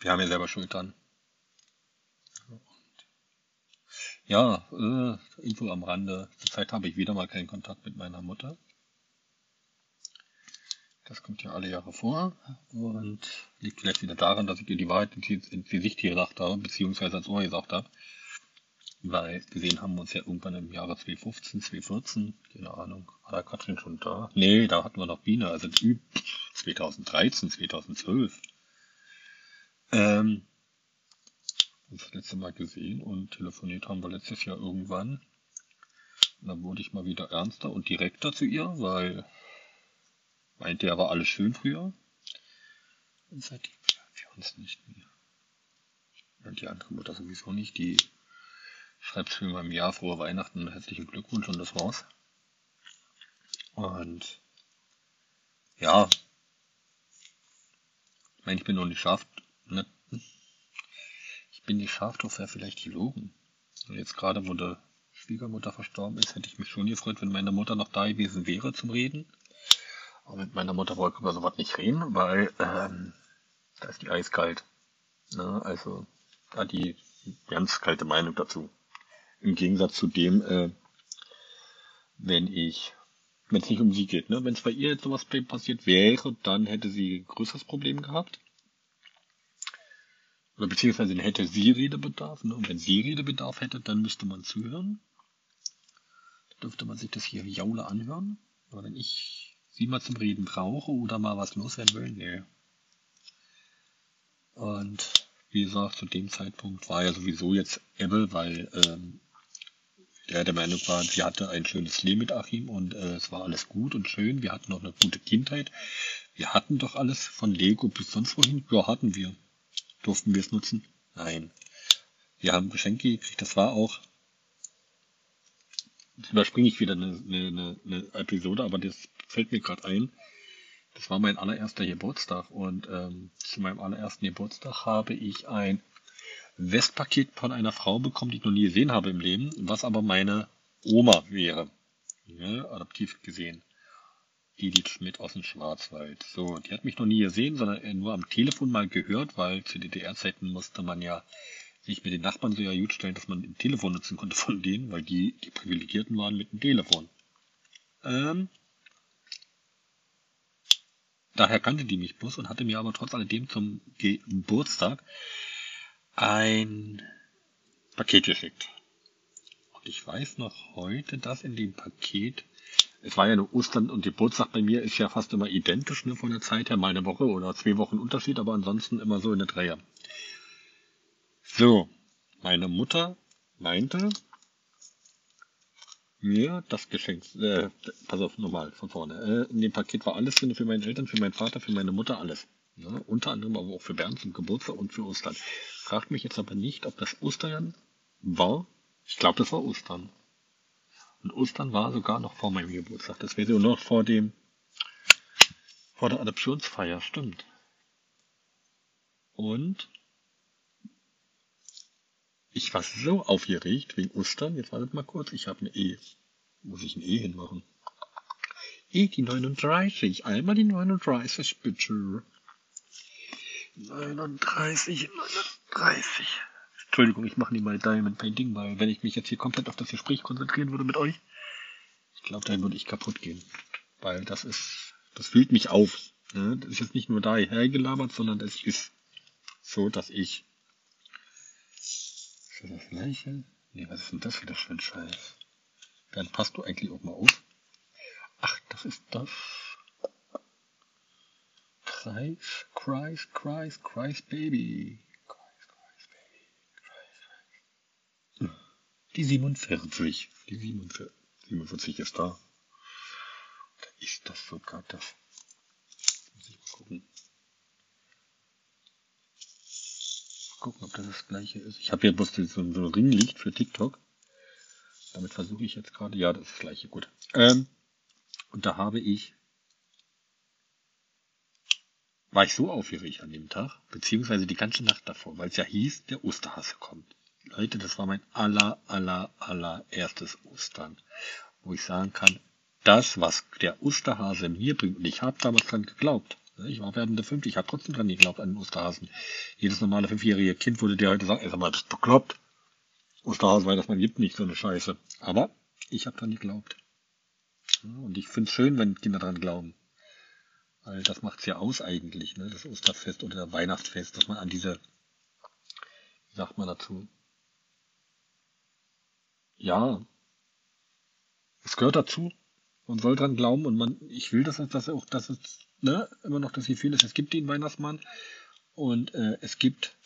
Wir haben ja selber Schuld dran. Ja, äh, Info am Rande. Zurzeit habe ich wieder mal keinen Kontakt mit meiner Mutter. Das kommt ja alle Jahre vor und liegt vielleicht wieder daran, dass ich ihr die Wahrheit ins Gesicht gesagt habe, beziehungsweise als Ohr gesagt habe. Weil gesehen haben wir uns ja irgendwann im Jahre 2015, 2014, keine Ahnung, war da Katrin schon da? Nee, da hatten wir noch Biene, also 2013, 2012. Ähm, das letzte Mal gesehen und telefoniert haben wir letztes Jahr irgendwann. Und dann wurde ich mal wieder ernster und direkter zu ihr, weil meinte er war alles schön früher. Und seitdem hören wir uns nicht mehr. Und die andere Mutter sowieso nicht, die schreibt für meinem Jahr frohe Weihnachten herzlichen Glückwunsch und das war's. Und ja, ich meine, ich bin noch nicht scharf, ne? Ich bin nicht scharf drauf, wäre vielleicht gelogen. Jetzt gerade, wo die Schwiegermutter verstorben ist, hätte ich mich schon gefreut, wenn meine Mutter noch da gewesen wäre zum Reden. Aber mit meiner Mutter wollte ich über sowas nicht reden, weil ähm, da ist die eiskalt. Ne? Also da die ganz kalte Meinung dazu. Im Gegensatz zu dem, äh, wenn ich, wenn es nicht um sie geht, ne? wenn es bei ihr jetzt sowas passiert wäre, dann hätte sie ein größeres Problem gehabt. Oder beziehungsweise hätte sie Redebedarf. Ne? Und wenn sie Redebedarf hätte, dann müsste man zuhören. Dürfte man sich das hier Jaule anhören. Aber wenn ich sie mal zum Reden brauche oder mal was loswerden will. Nee. Und wie gesagt, zu dem Zeitpunkt war ja sowieso jetzt Ebbe, weil ähm, der der Meinung war, sie hatte ein schönes Leben mit Achim und äh, es war alles gut und schön. Wir hatten noch eine gute Kindheit. Wir hatten doch alles von Lego bis sonst wohin. Ja, hatten wir. Durften wir es nutzen? Nein. Wir haben Geschenke gekriegt. Das war auch. Jetzt überspringe ich wieder eine, eine, eine Episode, aber das fällt mir gerade ein. Das war mein allererster Geburtstag und ähm, zu meinem allerersten Geburtstag habe ich ein Westpaket von einer Frau bekommen, die ich noch nie gesehen habe im Leben, was aber meine Oma wäre. Ja, adoptiv gesehen. Edith Schmidt aus dem Schwarzwald. So, die hat mich noch nie gesehen, sondern nur am Telefon mal gehört, weil zu DDR-Zeiten musste man ja sich mit den Nachbarn so ja gut stellen, dass man ein Telefon nutzen konnte von denen, weil die die Privilegierten waren mit dem Telefon. Ähm, daher kannte die mich bloß und hatte mir aber trotz alledem zum Geburtstag ein Paket geschickt. Und ich weiß noch heute, dass in dem Paket, es war ja nur Ostern und Geburtstag bei mir ist ja fast immer identisch, ne, von der Zeit her, mal eine Woche oder zwei Wochen Unterschied, aber ansonsten immer so in der Dreher. So, meine Mutter meinte, mir das Geschenk, äh, pass auf, nochmal von vorne. Äh, in dem Paket war alles drin für meine Eltern, für meinen Vater, für meine Mutter, alles. Ja, unter anderem aber auch für Bernd zum Geburtstag und für Ostern. Fragt mich jetzt aber nicht, ob das Ostern war. Ich glaube, das war Ostern. Und Ostern war sogar noch vor meinem Geburtstag. Das wäre so noch vor dem, vor der Adoptionsfeier, stimmt. Und ich war so aufgeregt wegen Ostern. Jetzt wartet mal kurz, ich habe eine E. Muss ich ein E hinmachen? E, die 39. Einmal die 39, bitte. 39, 39. Entschuldigung, ich mache nie mal Diamond Painting, weil wenn ich mich jetzt hier komplett auf das Gespräch konzentrieren würde mit euch, ich glaube, dann würde ich kaputt gehen. Weil das ist, das fühlt mich auf. Ne? Das ist jetzt nicht nur da hergelabert, sondern das ist so, dass ich. Ist das das gleiche? Nee, was ist denn das wieder für ein Scheiß? Dann passt du eigentlich auch mal auf. Ach, das ist das. Christ, Christ, Christ, Christ Baby. Die 47. Die 47. 47 ist da. Da ist das sogar das. Muss ich mal gucken. Mal gucken, ob das das gleiche ist. Ich habe hier bloß so ein Ringlicht für TikTok. Damit versuche ich jetzt gerade. Ja, das ist das gleiche. Gut. Ähm, und da habe ich war ich so aufgeregt an dem Tag, beziehungsweise die ganze Nacht davor, weil es ja hieß, der Osterhase kommt. Leute, das war mein aller, aller, allererstes Ostern, wo ich sagen kann, das, was der Osterhase mir bringt, und ich habe damals dran geglaubt, ich war werdende fünf, ich habe trotzdem dran geglaubt an den Osterhasen. Jedes normale fünfjährige Kind würde dir heute sagen, ey, sag mal, bist du bekloppt? Osterhase, weil das man gibt nicht so eine Scheiße. Aber ich habe dran geglaubt. Und ich finde es schön, wenn Kinder dran glauben. Weil das macht's ja aus eigentlich, ne? das Osterfest oder Weihnachtsfest, dass man an diese, wie sagt man dazu? Ja, es gehört dazu. Man soll dran glauben und man, ich will, dass es, dass auch, dass es, ne, immer noch das Gefühl ist, es gibt den Weihnachtsmann und äh, es gibt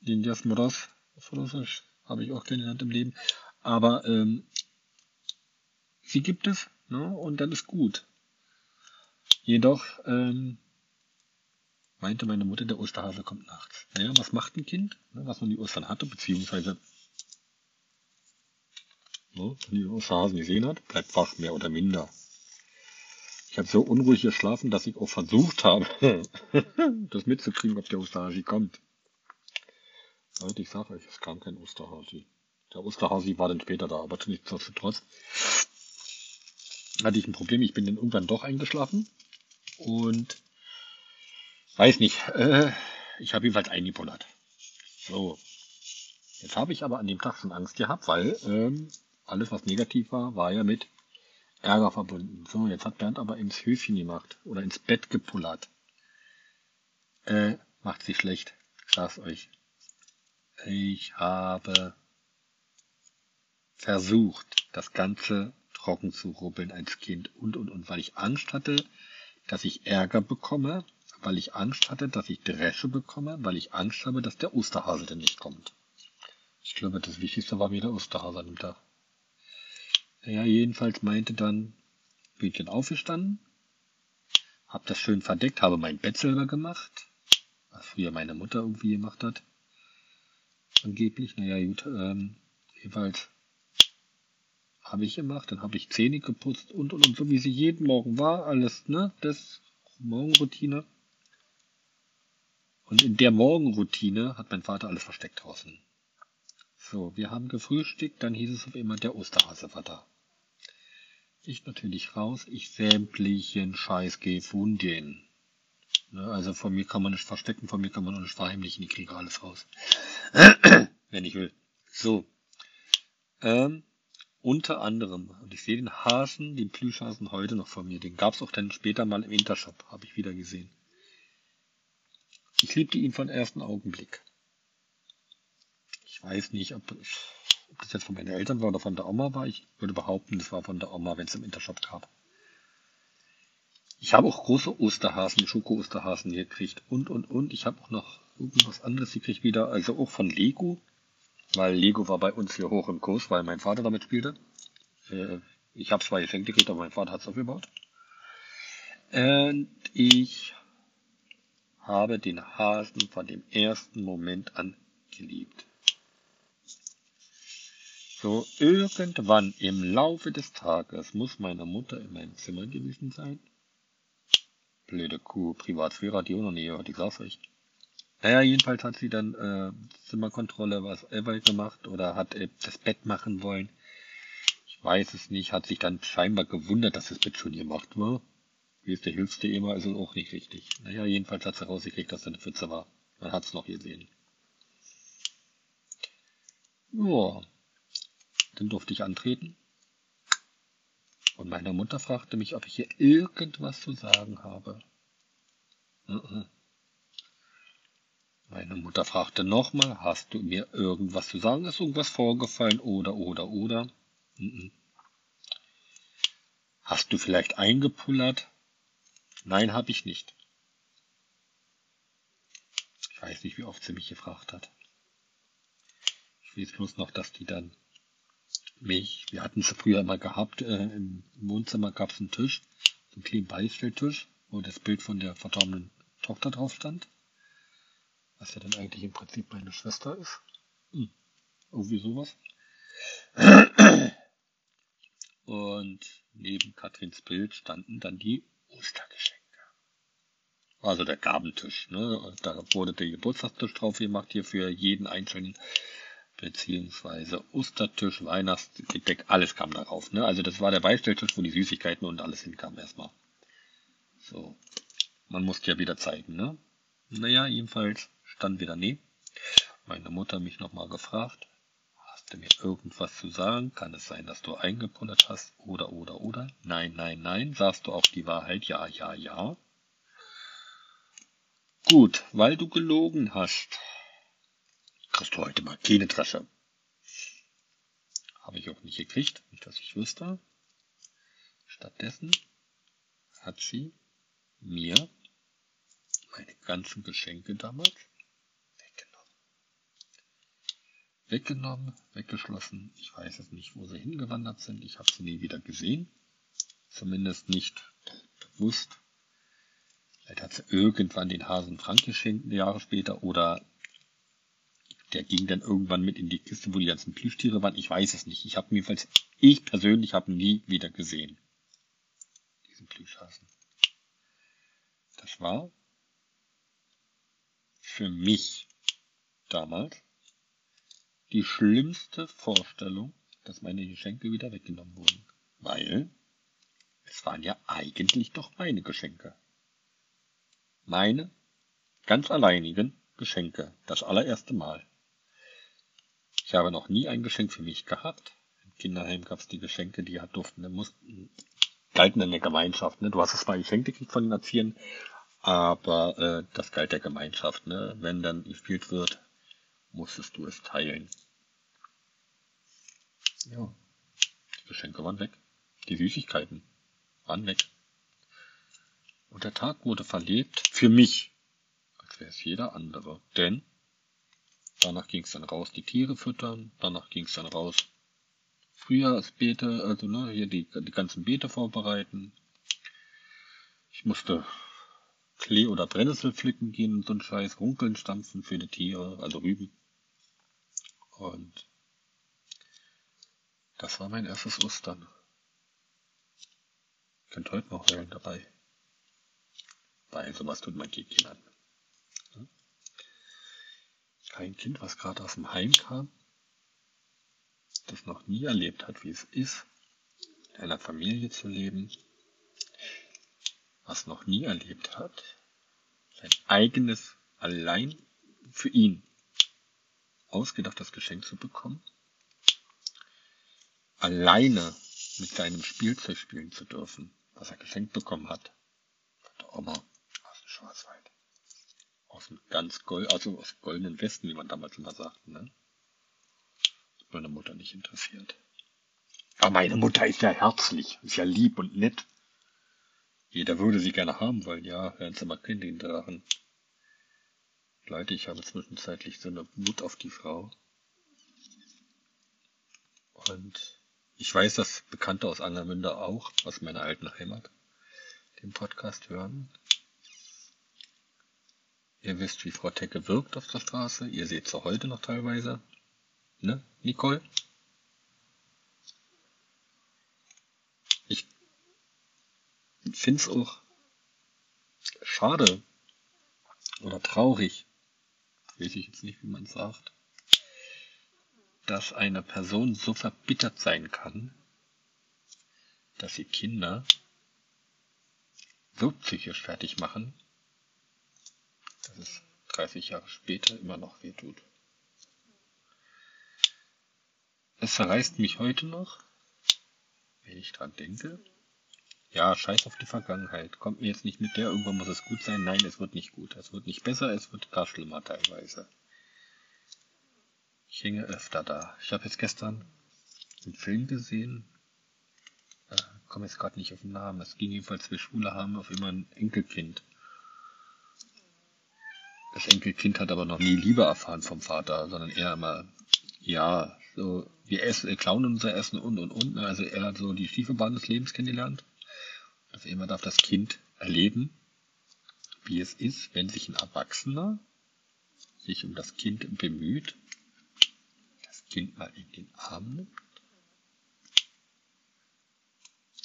den Jasmoras, was habe ich auch kennengelernt im Leben, aber ähm, sie gibt es, ne, und dann ist gut. Jedoch ähm, meinte meine Mutter, der Osterhase kommt nachts. Naja, was macht ein Kind, ne, was man die Ostern hatte, beziehungsweise ne, wenn die Osterhasen gesehen hat, bleibt wach, mehr oder minder. Ich habe so unruhig geschlafen, dass ich auch versucht habe, das mitzukriegen, ob der Osterhasi kommt. Leute, ich sage euch, es kam kein Osterhasi. Der Osterhasi war dann später da, aber nichtsdestotrotz hatte ich ein Problem. Ich bin dann irgendwann doch eingeschlafen und weiß nicht, äh, ich habe jedenfalls eingepullert. So. Jetzt habe ich aber an dem Tag schon Angst gehabt, weil ähm, alles, was negativ war, war ja mit Ärger verbunden. So, jetzt hat Bernd aber ins Höfchen gemacht oder ins Bett gepullert. Äh, macht sich schlecht. Ich sag's euch. Ich habe versucht, das Ganze trocken zu rubbeln als Kind und und und, weil ich Angst hatte, dass ich Ärger bekomme, weil ich Angst hatte, dass ich Dresche bekomme, weil ich Angst habe, dass der Osterhase denn nicht kommt. Ich glaube, das Wichtigste war mir der Osterhase an dem Tag. Naja, jedenfalls meinte dann, bin ich dann aufgestanden, hab das schön verdeckt, habe mein Bett selber gemacht, was früher meine Mutter irgendwie gemacht hat. Angeblich, naja, gut, ähm, jedenfalls habe ich gemacht, dann habe ich Zähne geputzt und und und, so wie sie jeden Morgen war, alles, ne, das Morgenroutine. Und in der Morgenroutine hat mein Vater alles versteckt draußen. So, wir haben gefrühstückt, dann hieß es auf einmal, der Osterhase war da. Ich natürlich raus, ich sämtlichen Scheiß gefunden. Ne, also von mir kann man nicht verstecken, von mir kann man auch nicht verheimlichen, ich kriege alles raus. Wenn ich will. So. Ähm, unter anderem, und ich sehe den Hasen, den Plüschhasen heute noch vor mir, den gab es auch dann später mal im Intershop, habe ich wieder gesehen. Ich liebte ihn von ersten Augenblick. Ich weiß nicht, ob, ob das jetzt von meinen Eltern war oder von der Oma war. Ich würde behaupten, das war von der Oma, wenn es im Intershop gab. Ich habe auch große Osterhasen, Schoko-Osterhasen gekriegt und, und, und. Ich habe auch noch irgendwas anderes gekriegt wieder, also auch von Lego, weil Lego war bei uns hier hoch im Kurs, weil mein Vater damit spielte. Äh, ich habe zwei Geschenke gekriegt, aber mein Vater hat es aufgebaut. Und ich habe den Hasen von dem ersten Moment an geliebt. So irgendwann im Laufe des Tages muss meine Mutter in meinem Zimmer gewesen sein. Blöde Kuh, Privatsphäre hat die auch noch nie gehört, ich sag's euch. Naja, jedenfalls hat sie dann äh, Zimmerkontrolle, was ever gemacht oder hat äh, das Bett machen wollen. Ich weiß es nicht, hat sich dann scheinbar gewundert, dass das Bett schon gemacht war. Wie es der Hilfste immer, ist es auch nicht richtig. Naja, jedenfalls hat sie rausgekriegt, dass da eine Pfütze war. Man hat's noch gesehen. Ja, dann durfte ich antreten. Und meine Mutter fragte mich, ob ich hier irgendwas zu sagen habe. -uh. Meine Mutter fragte nochmal, hast du mir irgendwas zu sagen? Ist irgendwas vorgefallen? Oder, oder, oder? Uh hast du vielleicht eingepullert? Nein, habe ich nicht. Ich weiß nicht, wie oft sie mich gefragt hat. Ich weiß bloß noch, dass die dann mich, wir hatten es früher immer gehabt, äh, im Wohnzimmer gab es einen Tisch, so einen kleinen Beistelltisch, wo das Bild von der verstorbenen Tochter drauf stand. Was ja dann eigentlich im Prinzip meine Schwester ist. Hm, irgendwie sowas. Und neben Katrins Bild standen dann die Ostergeschenke. Also der Gabentisch. Ne? Da wurde der Geburtstagstisch drauf gemacht, hier für jeden einzelnen beziehungsweise Ostertisch, Weihnachtsgedeck, alles kam darauf. Ne? Also das war der Beistelltisch, wo die Süßigkeiten und alles hinkamen erstmal. So, man musste ja wieder zeigen, ne? Naja, jedenfalls stand wieder nee. Meine Mutter mich nochmal gefragt, hast du mir irgendwas zu sagen? Kann es sein, dass du eingepullert hast? Oder, oder, oder? Nein, nein, nein. Sagst du auch die Wahrheit? Ja, ja, ja. Gut, weil du gelogen hast, kriegst du heute mal keine Tasche. Habe ich auch nicht gekriegt, nicht dass ich wüsste. Stattdessen hat sie mir meine ganzen Geschenke damals weggenommen. Weggenommen, weggeschlossen. Ich weiß es nicht, wo sie hingewandert sind. Ich habe sie nie wieder gesehen. Zumindest nicht bewusst. Vielleicht hat sie irgendwann den Hasen Frank geschenkt, Jahre später, oder der ging dann irgendwann mit in die Kiste, wo die ganzen Plüschtiere waren. Ich weiß es nicht. Ich habe jedenfalls, ich persönlich habe nie wieder gesehen. Diesen Plüschhasen. Das war für mich damals die schlimmste Vorstellung, dass meine Geschenke wieder weggenommen wurden. Weil es waren ja eigentlich doch meine Geschenke. Meine ganz alleinigen Geschenke. Das allererste Mal. Ich habe noch nie ein Geschenk für mich gehabt. Im Kinderheim gab es die Geschenke, die durften, mussten, galten in der Gemeinschaft. Ne? Du hast es zwar Geschenke gekriegt von den Erziehern, aber äh, das galt der Gemeinschaft. Ne? Wenn dann gespielt wird, musstest du es teilen. Ja, die Geschenke waren weg. Die Süßigkeiten waren weg. Und der Tag wurde verlebt für mich, als wäre es jeder andere. Denn danach ging es dann raus, die Tiere füttern, danach ging es dann raus, Frühjahrsbeete, also ne, hier die, die ganzen Beete vorbereiten. Ich musste Klee oder Brennnessel pflücken gehen und so ein Scheiß, Runkeln stampfen für die Tiere, also Rüben. Und das war mein erstes Ostern. Ich könnte heute noch heulen dabei. Weil sowas tut man Kind an. Kein Kind, was gerade aus dem Heim kam, das noch nie erlebt hat, wie es ist, in einer Familie zu leben, was noch nie erlebt hat, sein eigenes, allein für ihn ausgedachtes Geschenk zu bekommen, alleine mit seinem Spielzeug spielen zu dürfen, was er geschenkt bekommen hat, von der Oma aus dem Schwarzwald. Aus dem ganz Gold, also aus goldenen Westen, wie man damals immer sagte, ne? meine Mutter nicht interessiert. Aber meine Mutter ist ja herzlich, ist ja lieb und nett. Jeder würde sie gerne haben wollen, ja, hören Sie mal Kind in Drachen. Leute, ich habe zwischenzeitlich so eine Wut auf die Frau. Und ich weiß, dass Bekannte aus Angermünde auch, aus meiner alten Heimat, den Podcast hören. Ihr wisst, wie Frau Tecke wirkt auf der Straße. Ihr seht sie heute noch teilweise. Ne, Nicole? Ich finde es auch schade oder traurig, weiß ich jetzt nicht, wie man sagt, dass eine Person so verbittert sein kann, dass sie Kinder so psychisch fertig machen, dass es 30 Jahre später immer noch weh tut. Es zerreißt mich heute noch, wenn ich dran denke. Ja, scheiß auf die Vergangenheit. Kommt mir jetzt nicht mit der, irgendwann muss es gut sein. Nein, es wird nicht gut. Es wird nicht besser, es wird gar schlimmer teilweise. Ich hänge öfter da. Ich habe jetzt gestern einen Film gesehen. Äh, komme jetzt gerade nicht auf den Namen. Es ging jedenfalls, wir Schule haben auf immer ein Enkelkind. Das Enkelkind hat aber noch nie Liebe erfahren vom Vater, sondern eher immer, ja, so, wir essen, klauen unser Essen und und und. Also er hat so die Stiefelbahn des Lebens kennengelernt. Auf einmal darf das Kind erleben, wie es ist, wenn sich ein Erwachsener sich um das Kind bemüht, das Kind mal in den Arm nimmt.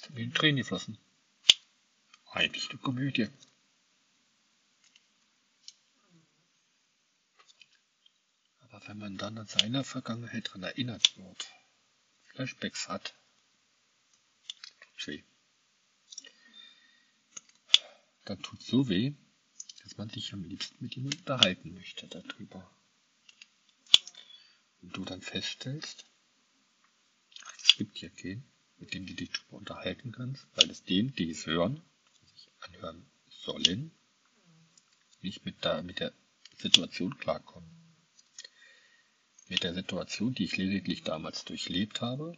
Sind mir Tränen geflossen. Eigentlich eine Komödie. Wenn man dann an seine Vergangenheit daran erinnert wird, Flashbacks hat, tut's weh. Dann tut so weh, dass man sich am liebsten mit ihm unterhalten möchte darüber. Und du dann feststellst, es gibt hier keinen, mit dem du dich darüber unterhalten kannst, weil es denen, die es hören, sich anhören sollen, nicht mit der, mit der Situation klarkommen mit der Situation, die ich lediglich damals durchlebt habe,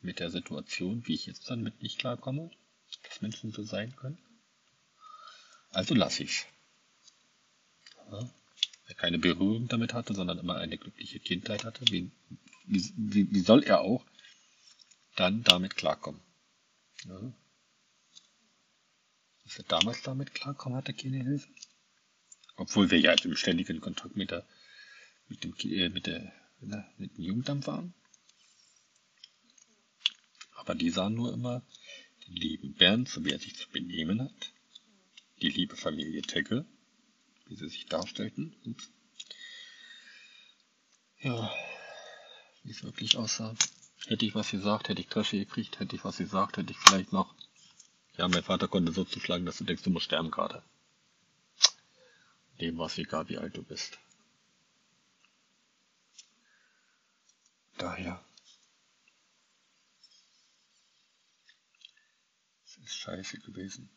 mit der Situation, wie ich jetzt dann mit nicht klarkomme, dass Menschen so sein können. Also lasse ich's. Ja, wer keine Berührung damit hatte, sondern immer eine glückliche Kindheit hatte, wie, wie, wie soll er auch dann damit klarkommen? Ja. Dass er damals damit klarkommen hatte, keine Hilfe. Obwohl wir ja im ständigen Kontakt mit der mit dem, äh, mit der, ne, mit dem Jugendamt waren. Aber die sahen nur immer den lieben Bernd, so wie er sich zu benehmen hat. Die liebe Familie Tecke, wie sie sich darstellten. Ups. Ja, wie es wirklich aussah. Hätte ich was gesagt, hätte ich Trasche gekriegt, hätte ich was gesagt, hätte ich vielleicht noch. Ja, mein Vater konnte so zuschlagen, dass du denkst, du musst sterben gerade. Dem war es egal, wie alt du bist. Daher. Es ist scheiße gewesen.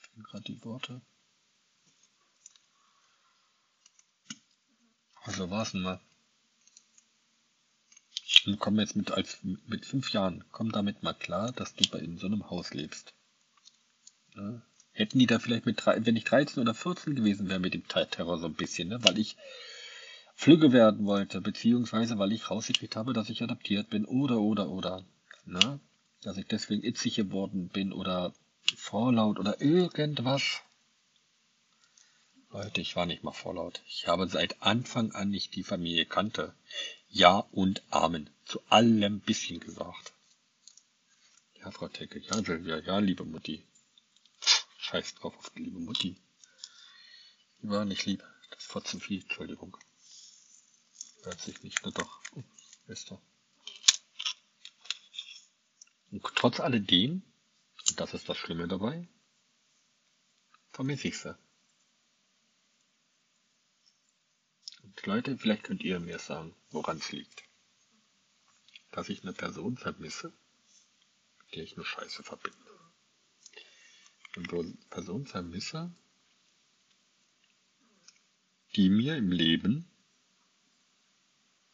Ich finde gerade die Worte. Also war's denn mal. Und komm jetzt mit, als, mit fünf Jahren, komm damit mal klar, dass du bei in so einem Haus lebst. Ja? Hätten die da vielleicht mit, drei, wenn ich 13 oder 14 gewesen wäre mit dem Terror so ein bisschen, ne? weil ich flügge werden wollte, beziehungsweise weil ich rausgekriegt habe, dass ich adaptiert bin oder, oder, oder. Ne? Dass ich deswegen itzig geworden bin oder vorlaut oder irgendwas. Leute, ich war nicht mal vorlaut. Ich habe seit Anfang an nicht die Familie kannte. Ja und Amen. Zu allem bisschen gesagt. Ja, Frau Tecke, ja, Silvia, ja, liebe Mutti. Scheiß drauf auf die liebe Mutti. Die war nicht lieb. Das war zu viel, Entschuldigung. Hört sich nicht, nur doch. Oh, Esther. Und trotz alledem, und das ist das Schlimme dabei, vermisse ich sie. Leute, vielleicht könnt ihr mir sagen, woran es liegt. Dass ich eine Person vermisse, mit der ich nur Scheiße verbinde. Person vermisse, die mir im Leben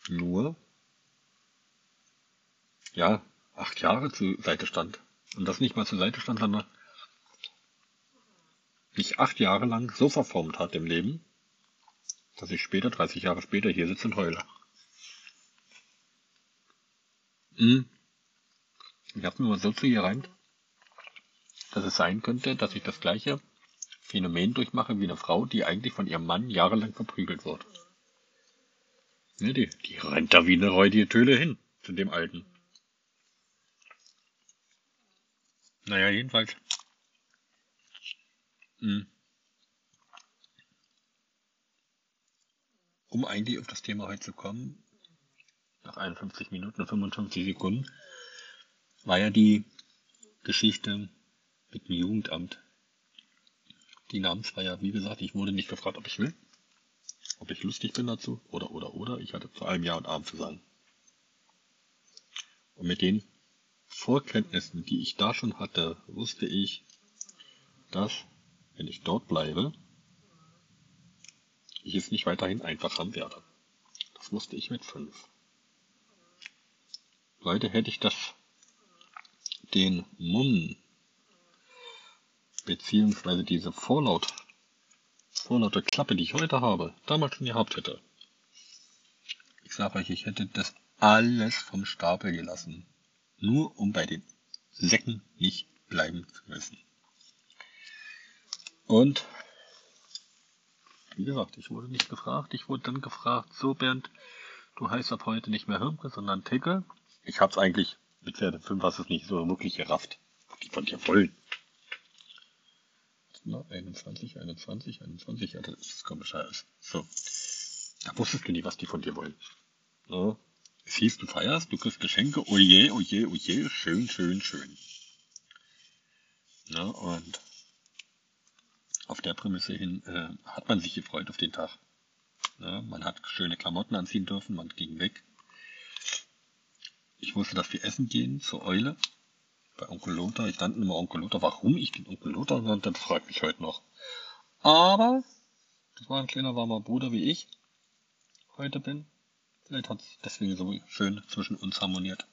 nur, ja, acht Jahre zur Seite stand. Und das nicht mal zur Seite stand, sondern mich acht Jahre lang so verformt hat im Leben, dass ich später, 30 Jahre später, hier sitze und heule. Hm. Ich habe mir mal so zu dass es sein könnte, dass ich das gleiche Phänomen durchmache wie eine Frau, die eigentlich von ihrem Mann jahrelang verprügelt wird. Ne, die, die rennt da wie eine räudige Töle hin zu dem Alten. Naja, jedenfalls. Hm. um eigentlich auf das Thema heute zu kommen, nach 51 Minuten und 55 Sekunden, war ja die Geschichte mit dem Jugendamt. Die Namensfeier, wie gesagt, ich wurde nicht gefragt, ob ich will, ob ich lustig bin dazu, oder, oder, oder. Ich hatte zu allem Ja und Abend zu sagen. Und mit den Vorkenntnissen, die ich da schon hatte, wusste ich, dass, wenn ich dort bleibe, ich es nicht weiterhin einfach haben werde. Das wusste ich mit fünf. Heute hätte ich das den Mumm beziehungsweise diese Vorlaut, vorlaute Klappe, die ich heute habe, damals schon gehabt hätte. Ich sage euch, ich hätte das alles vom Stapel gelassen. Nur um bei den Säcken nicht bleiben zu müssen. Und wie gesagt, ich wurde nicht gefragt. Ich wurde dann gefragt, so Bernd, du heißt ab heute nicht mehr Hirmke, sondern Ticke. Ich hab's eigentlich mit Pferde 5 hast es nicht so wirklich gerafft. Die von dir wollen. 21, 21, 21, ja, das ist komisch alles. So. Da wusstest du nie, was die von dir wollen. So. Es hieß, du feierst, du kriegst Geschenke, oje, oje, oje, schön, schön, schön. Ja, und auf der Prämisse hin äh, hat man sich gefreut auf den Tag. Ja, man hat schöne Klamotten anziehen dürfen, man ging weg. Ich wusste, dass wir essen gehen zur Eule bei Onkel Lothar. Ich nannte immer Onkel Lothar. Warum ich den Onkel Lothar nannte, fragt mich heute noch. Aber das war ein kleiner warmer Bruder, wie ich heute bin. Vielleicht hat es deswegen so schön zwischen uns harmoniert.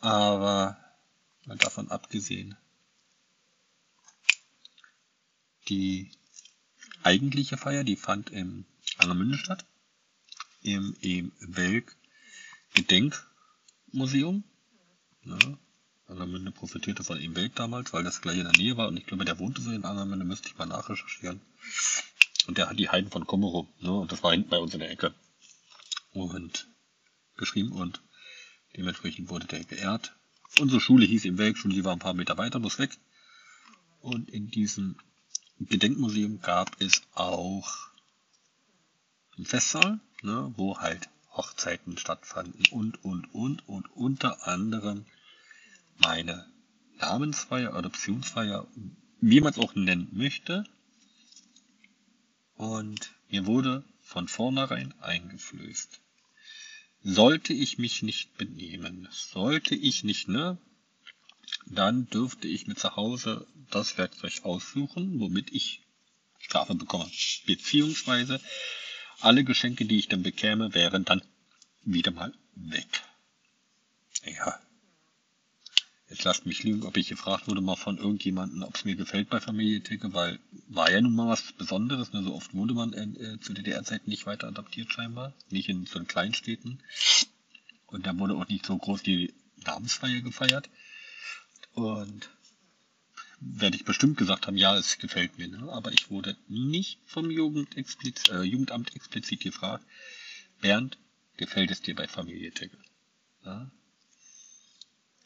Aber mal davon abgesehen, die eigentliche Feier, die fand im Angermünde statt, im, im Welk Gedenkmuseum. Ja, Angermünde profitierte von ihm Welk damals, weil das gleich in der Nähe war und ich glaube, der wohnte so in Angermünde, müsste ich mal nachrecherchieren. Und der hat die Heiden von Kummerow, ne, und das war hinten bei uns in der Ecke. Und geschrieben und dementsprechend wurde der geehrt. Unsere Schule hieß im Welk, schon die war ein paar Meter weiter, bloß weg. Und in diesem Gedenkmuseum gab es auch einen Festsaal, ne, wo halt Hochzeiten stattfanden und, und, und, und unter anderem meine Namensfeier, Adoptionsfeier, wie man es auch nennen möchte. Und mir wurde von vornherein eingeflößt. Sollte ich mich nicht benehmen, sollte ich nicht, ne, dann dürfte ich mir zu Hause das Werkzeug aussuchen, womit ich Strafe bekomme. Beziehungsweise alle Geschenke, die ich dann bekäme, wären dann wieder mal weg. Ja. Jetzt lasst mich lügen, ob ich gefragt wurde mal von irgendjemandem, ob es mir gefällt bei Familie Ticke, weil war ja nun mal was Besonderes. Ne? So oft wurde man äh, zu DDR-Zeiten nicht weiter adaptiert scheinbar. Nicht in so Kleinstädten. Und da wurde auch nicht so groß die Namensfeier gefeiert. Und werde ich bestimmt gesagt haben, ja, es gefällt mir. Ne? Aber ich wurde nicht vom Jugend expliz äh, Jugendamt explizit gefragt, Bernd, gefällt es dir bei Familie Ticke? Ja?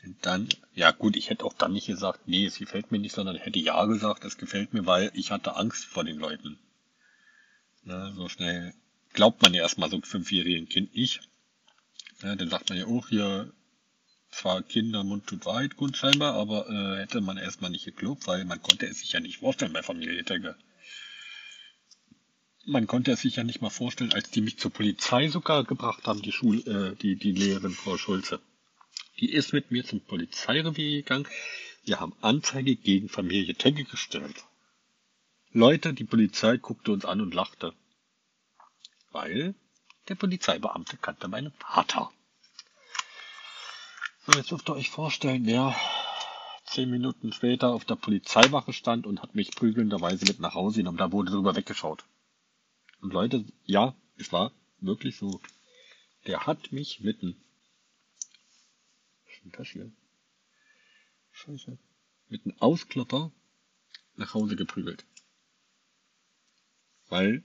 Und dann, ja gut, ich hätte auch dann nicht gesagt, nee, es gefällt mir nicht, sondern hätte ja gesagt, es gefällt mir, weil ich hatte Angst vor den Leuten. Ja, so schnell glaubt man ja erstmal so einem fünfjährigen Kind nicht. Ja, dann sagt man ja auch hier, zwar Kindermund tut Wahrheit gut scheinbar, aber äh, hätte man erstmal nicht geglaubt, weil man konnte es sich ja nicht vorstellen bei Familie Tegge. Man konnte es sich ja nicht mal vorstellen, als die mich zur Polizei sogar gebracht haben, die Schul, äh, die, die Lehrerin Frau Schulze. Die ist mit mir zum Polizeirevier gegangen. Wir haben Anzeige gegen Familie Tegge gestellt. Leute, die Polizei guckte uns an und lachte. Weil der Polizeibeamte kannte meinen Vater. So, jetzt dürft ihr euch vorstellen, wer zehn Minuten später auf der Polizeiwache stand und hat mich prügelnderweise mit nach Hause genommen. Da wurde drüber weggeschaut. Und Leute, ja, es war wirklich so. Der hat mich mitten. Was ist denn das hier? Scheiße. Mit einem Ausklopper nach Hause geprügelt. Weil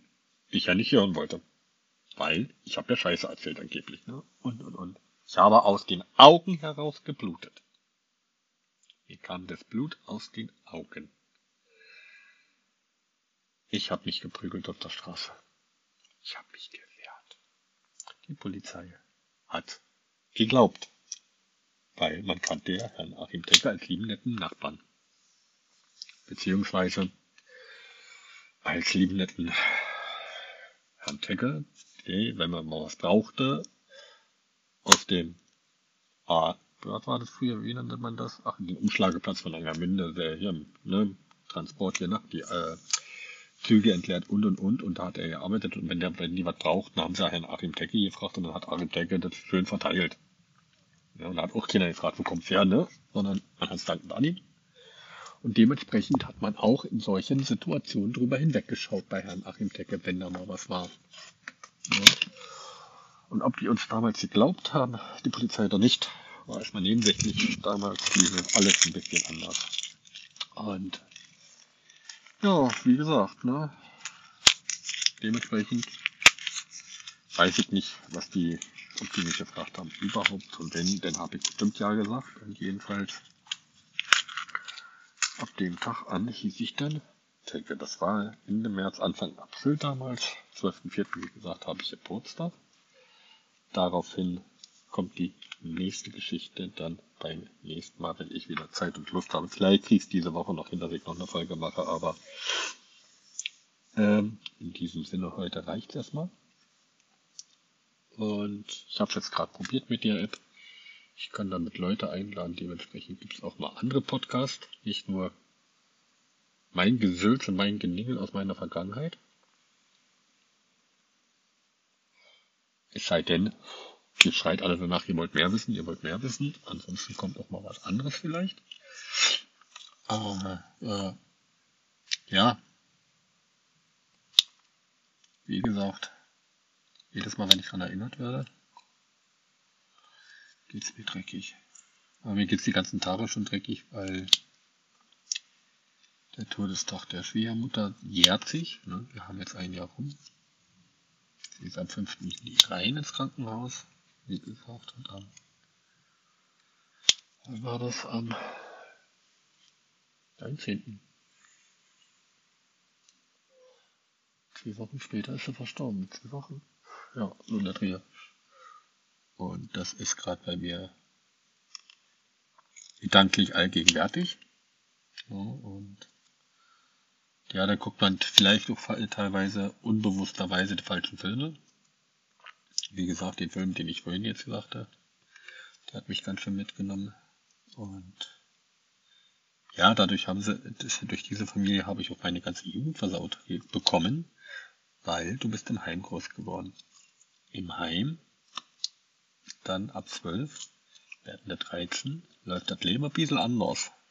ich ja nicht hören wollte. Weil ich habe ja Scheiße erzählt angeblich. Ne? Und, und, und. Ich habe aus den Augen heraus geblutet. Mir kam das Blut aus den Augen. Ich habe mich geprügelt auf der Straße. Ich habe mich gewehrt. Die Polizei hat geglaubt, weil man kannte ja Herrn Achim Decker als lieben netten Nachbarn. Beziehungsweise als lieben netten Herrn Tecker, wenn man mal was brauchte, aus dem A, was war das früher, wie nannte man das? Ach, den Umschlageplatz von Angermünde, der hier, ne, Transport hier nach, die äh, Züge entleert und und und und da hat er gearbeitet und wenn der, wenn die was brauchten, haben sie Herrn Achim Tecke gefragt und dann hat Achim Tecke das schön verteilt. Ja, und da hat auch keiner gefragt, wo kommt's her, ne? Sondern man hat es dankend an ihn. Und dementsprechend hat man auch in solchen Situationen drüber hinweggeschaut bei Herrn Achim Tecke, wenn da mal was war. Ja. Und ob die uns damals geglaubt haben, die Polizei oder nicht, war erstmal nebensächlich. Damals lief alles ein bisschen anders. Und ja, wie gesagt, ne? Dementsprechend weiß ich nicht, was die, ob die mich gefragt haben überhaupt. Und wenn, dann habe ich bestimmt ja gesagt. Und jedenfalls ab dem Tag an hieß ich dann, denke, das war Ende März, Anfang April damals, 12.04. wie gesagt, habe ich Geburtstag daraufhin kommt die nächste Geschichte dann beim nächsten Mal, wenn ich wieder Zeit und Lust habe. Vielleicht kriegst diese Woche noch hin, dass ich noch eine Folge mache, aber ähm, in diesem Sinne heute reicht erstmal. Und ich habe es jetzt gerade probiert mit der App. Ich kann damit Leute einladen. Dementsprechend gibt es auch mal andere Podcasts. Nicht nur mein Gesülz und mein Geningel aus meiner Vergangenheit. Es sei denn, ihr schreit alle danach, ihr wollt mehr wissen, ihr wollt mehr wissen. Ansonsten kommt auch mal was anderes vielleicht. Aber äh, ja, wie gesagt, jedes Mal, wenn ich daran erinnert werde, geht's mir dreckig. Aber mir geht's die ganzen Tage schon dreckig, weil der Todestag der Schwiegermutter jährt sich. Ne? Wir haben jetzt ein Jahr rum. Sie ist am 5. Juli rein ins Krankenhaus. Wie gesagt, und am, wann war das? Am 19. Vier Wochen später ist sie verstorben. Zwei Wochen? Ja, nur in der Trier. Und das ist gerade bei mir gedanklich allgegenwärtig. Ja, und ja, da guckt man vielleicht auch teilweise unbewussterweise die falschen Filme. Wie gesagt, den Film, den ich vorhin jetzt gesagt habe, der hat mich ganz schön mitgenommen. Und ja, dadurch haben sie, durch diese Familie habe ich auch meine ganze Jugend versaut bekommen, weil du bist im Heim groß geworden. Im Heim dann ab 12, werden der 13, läuft das Leben ein bisschen anders.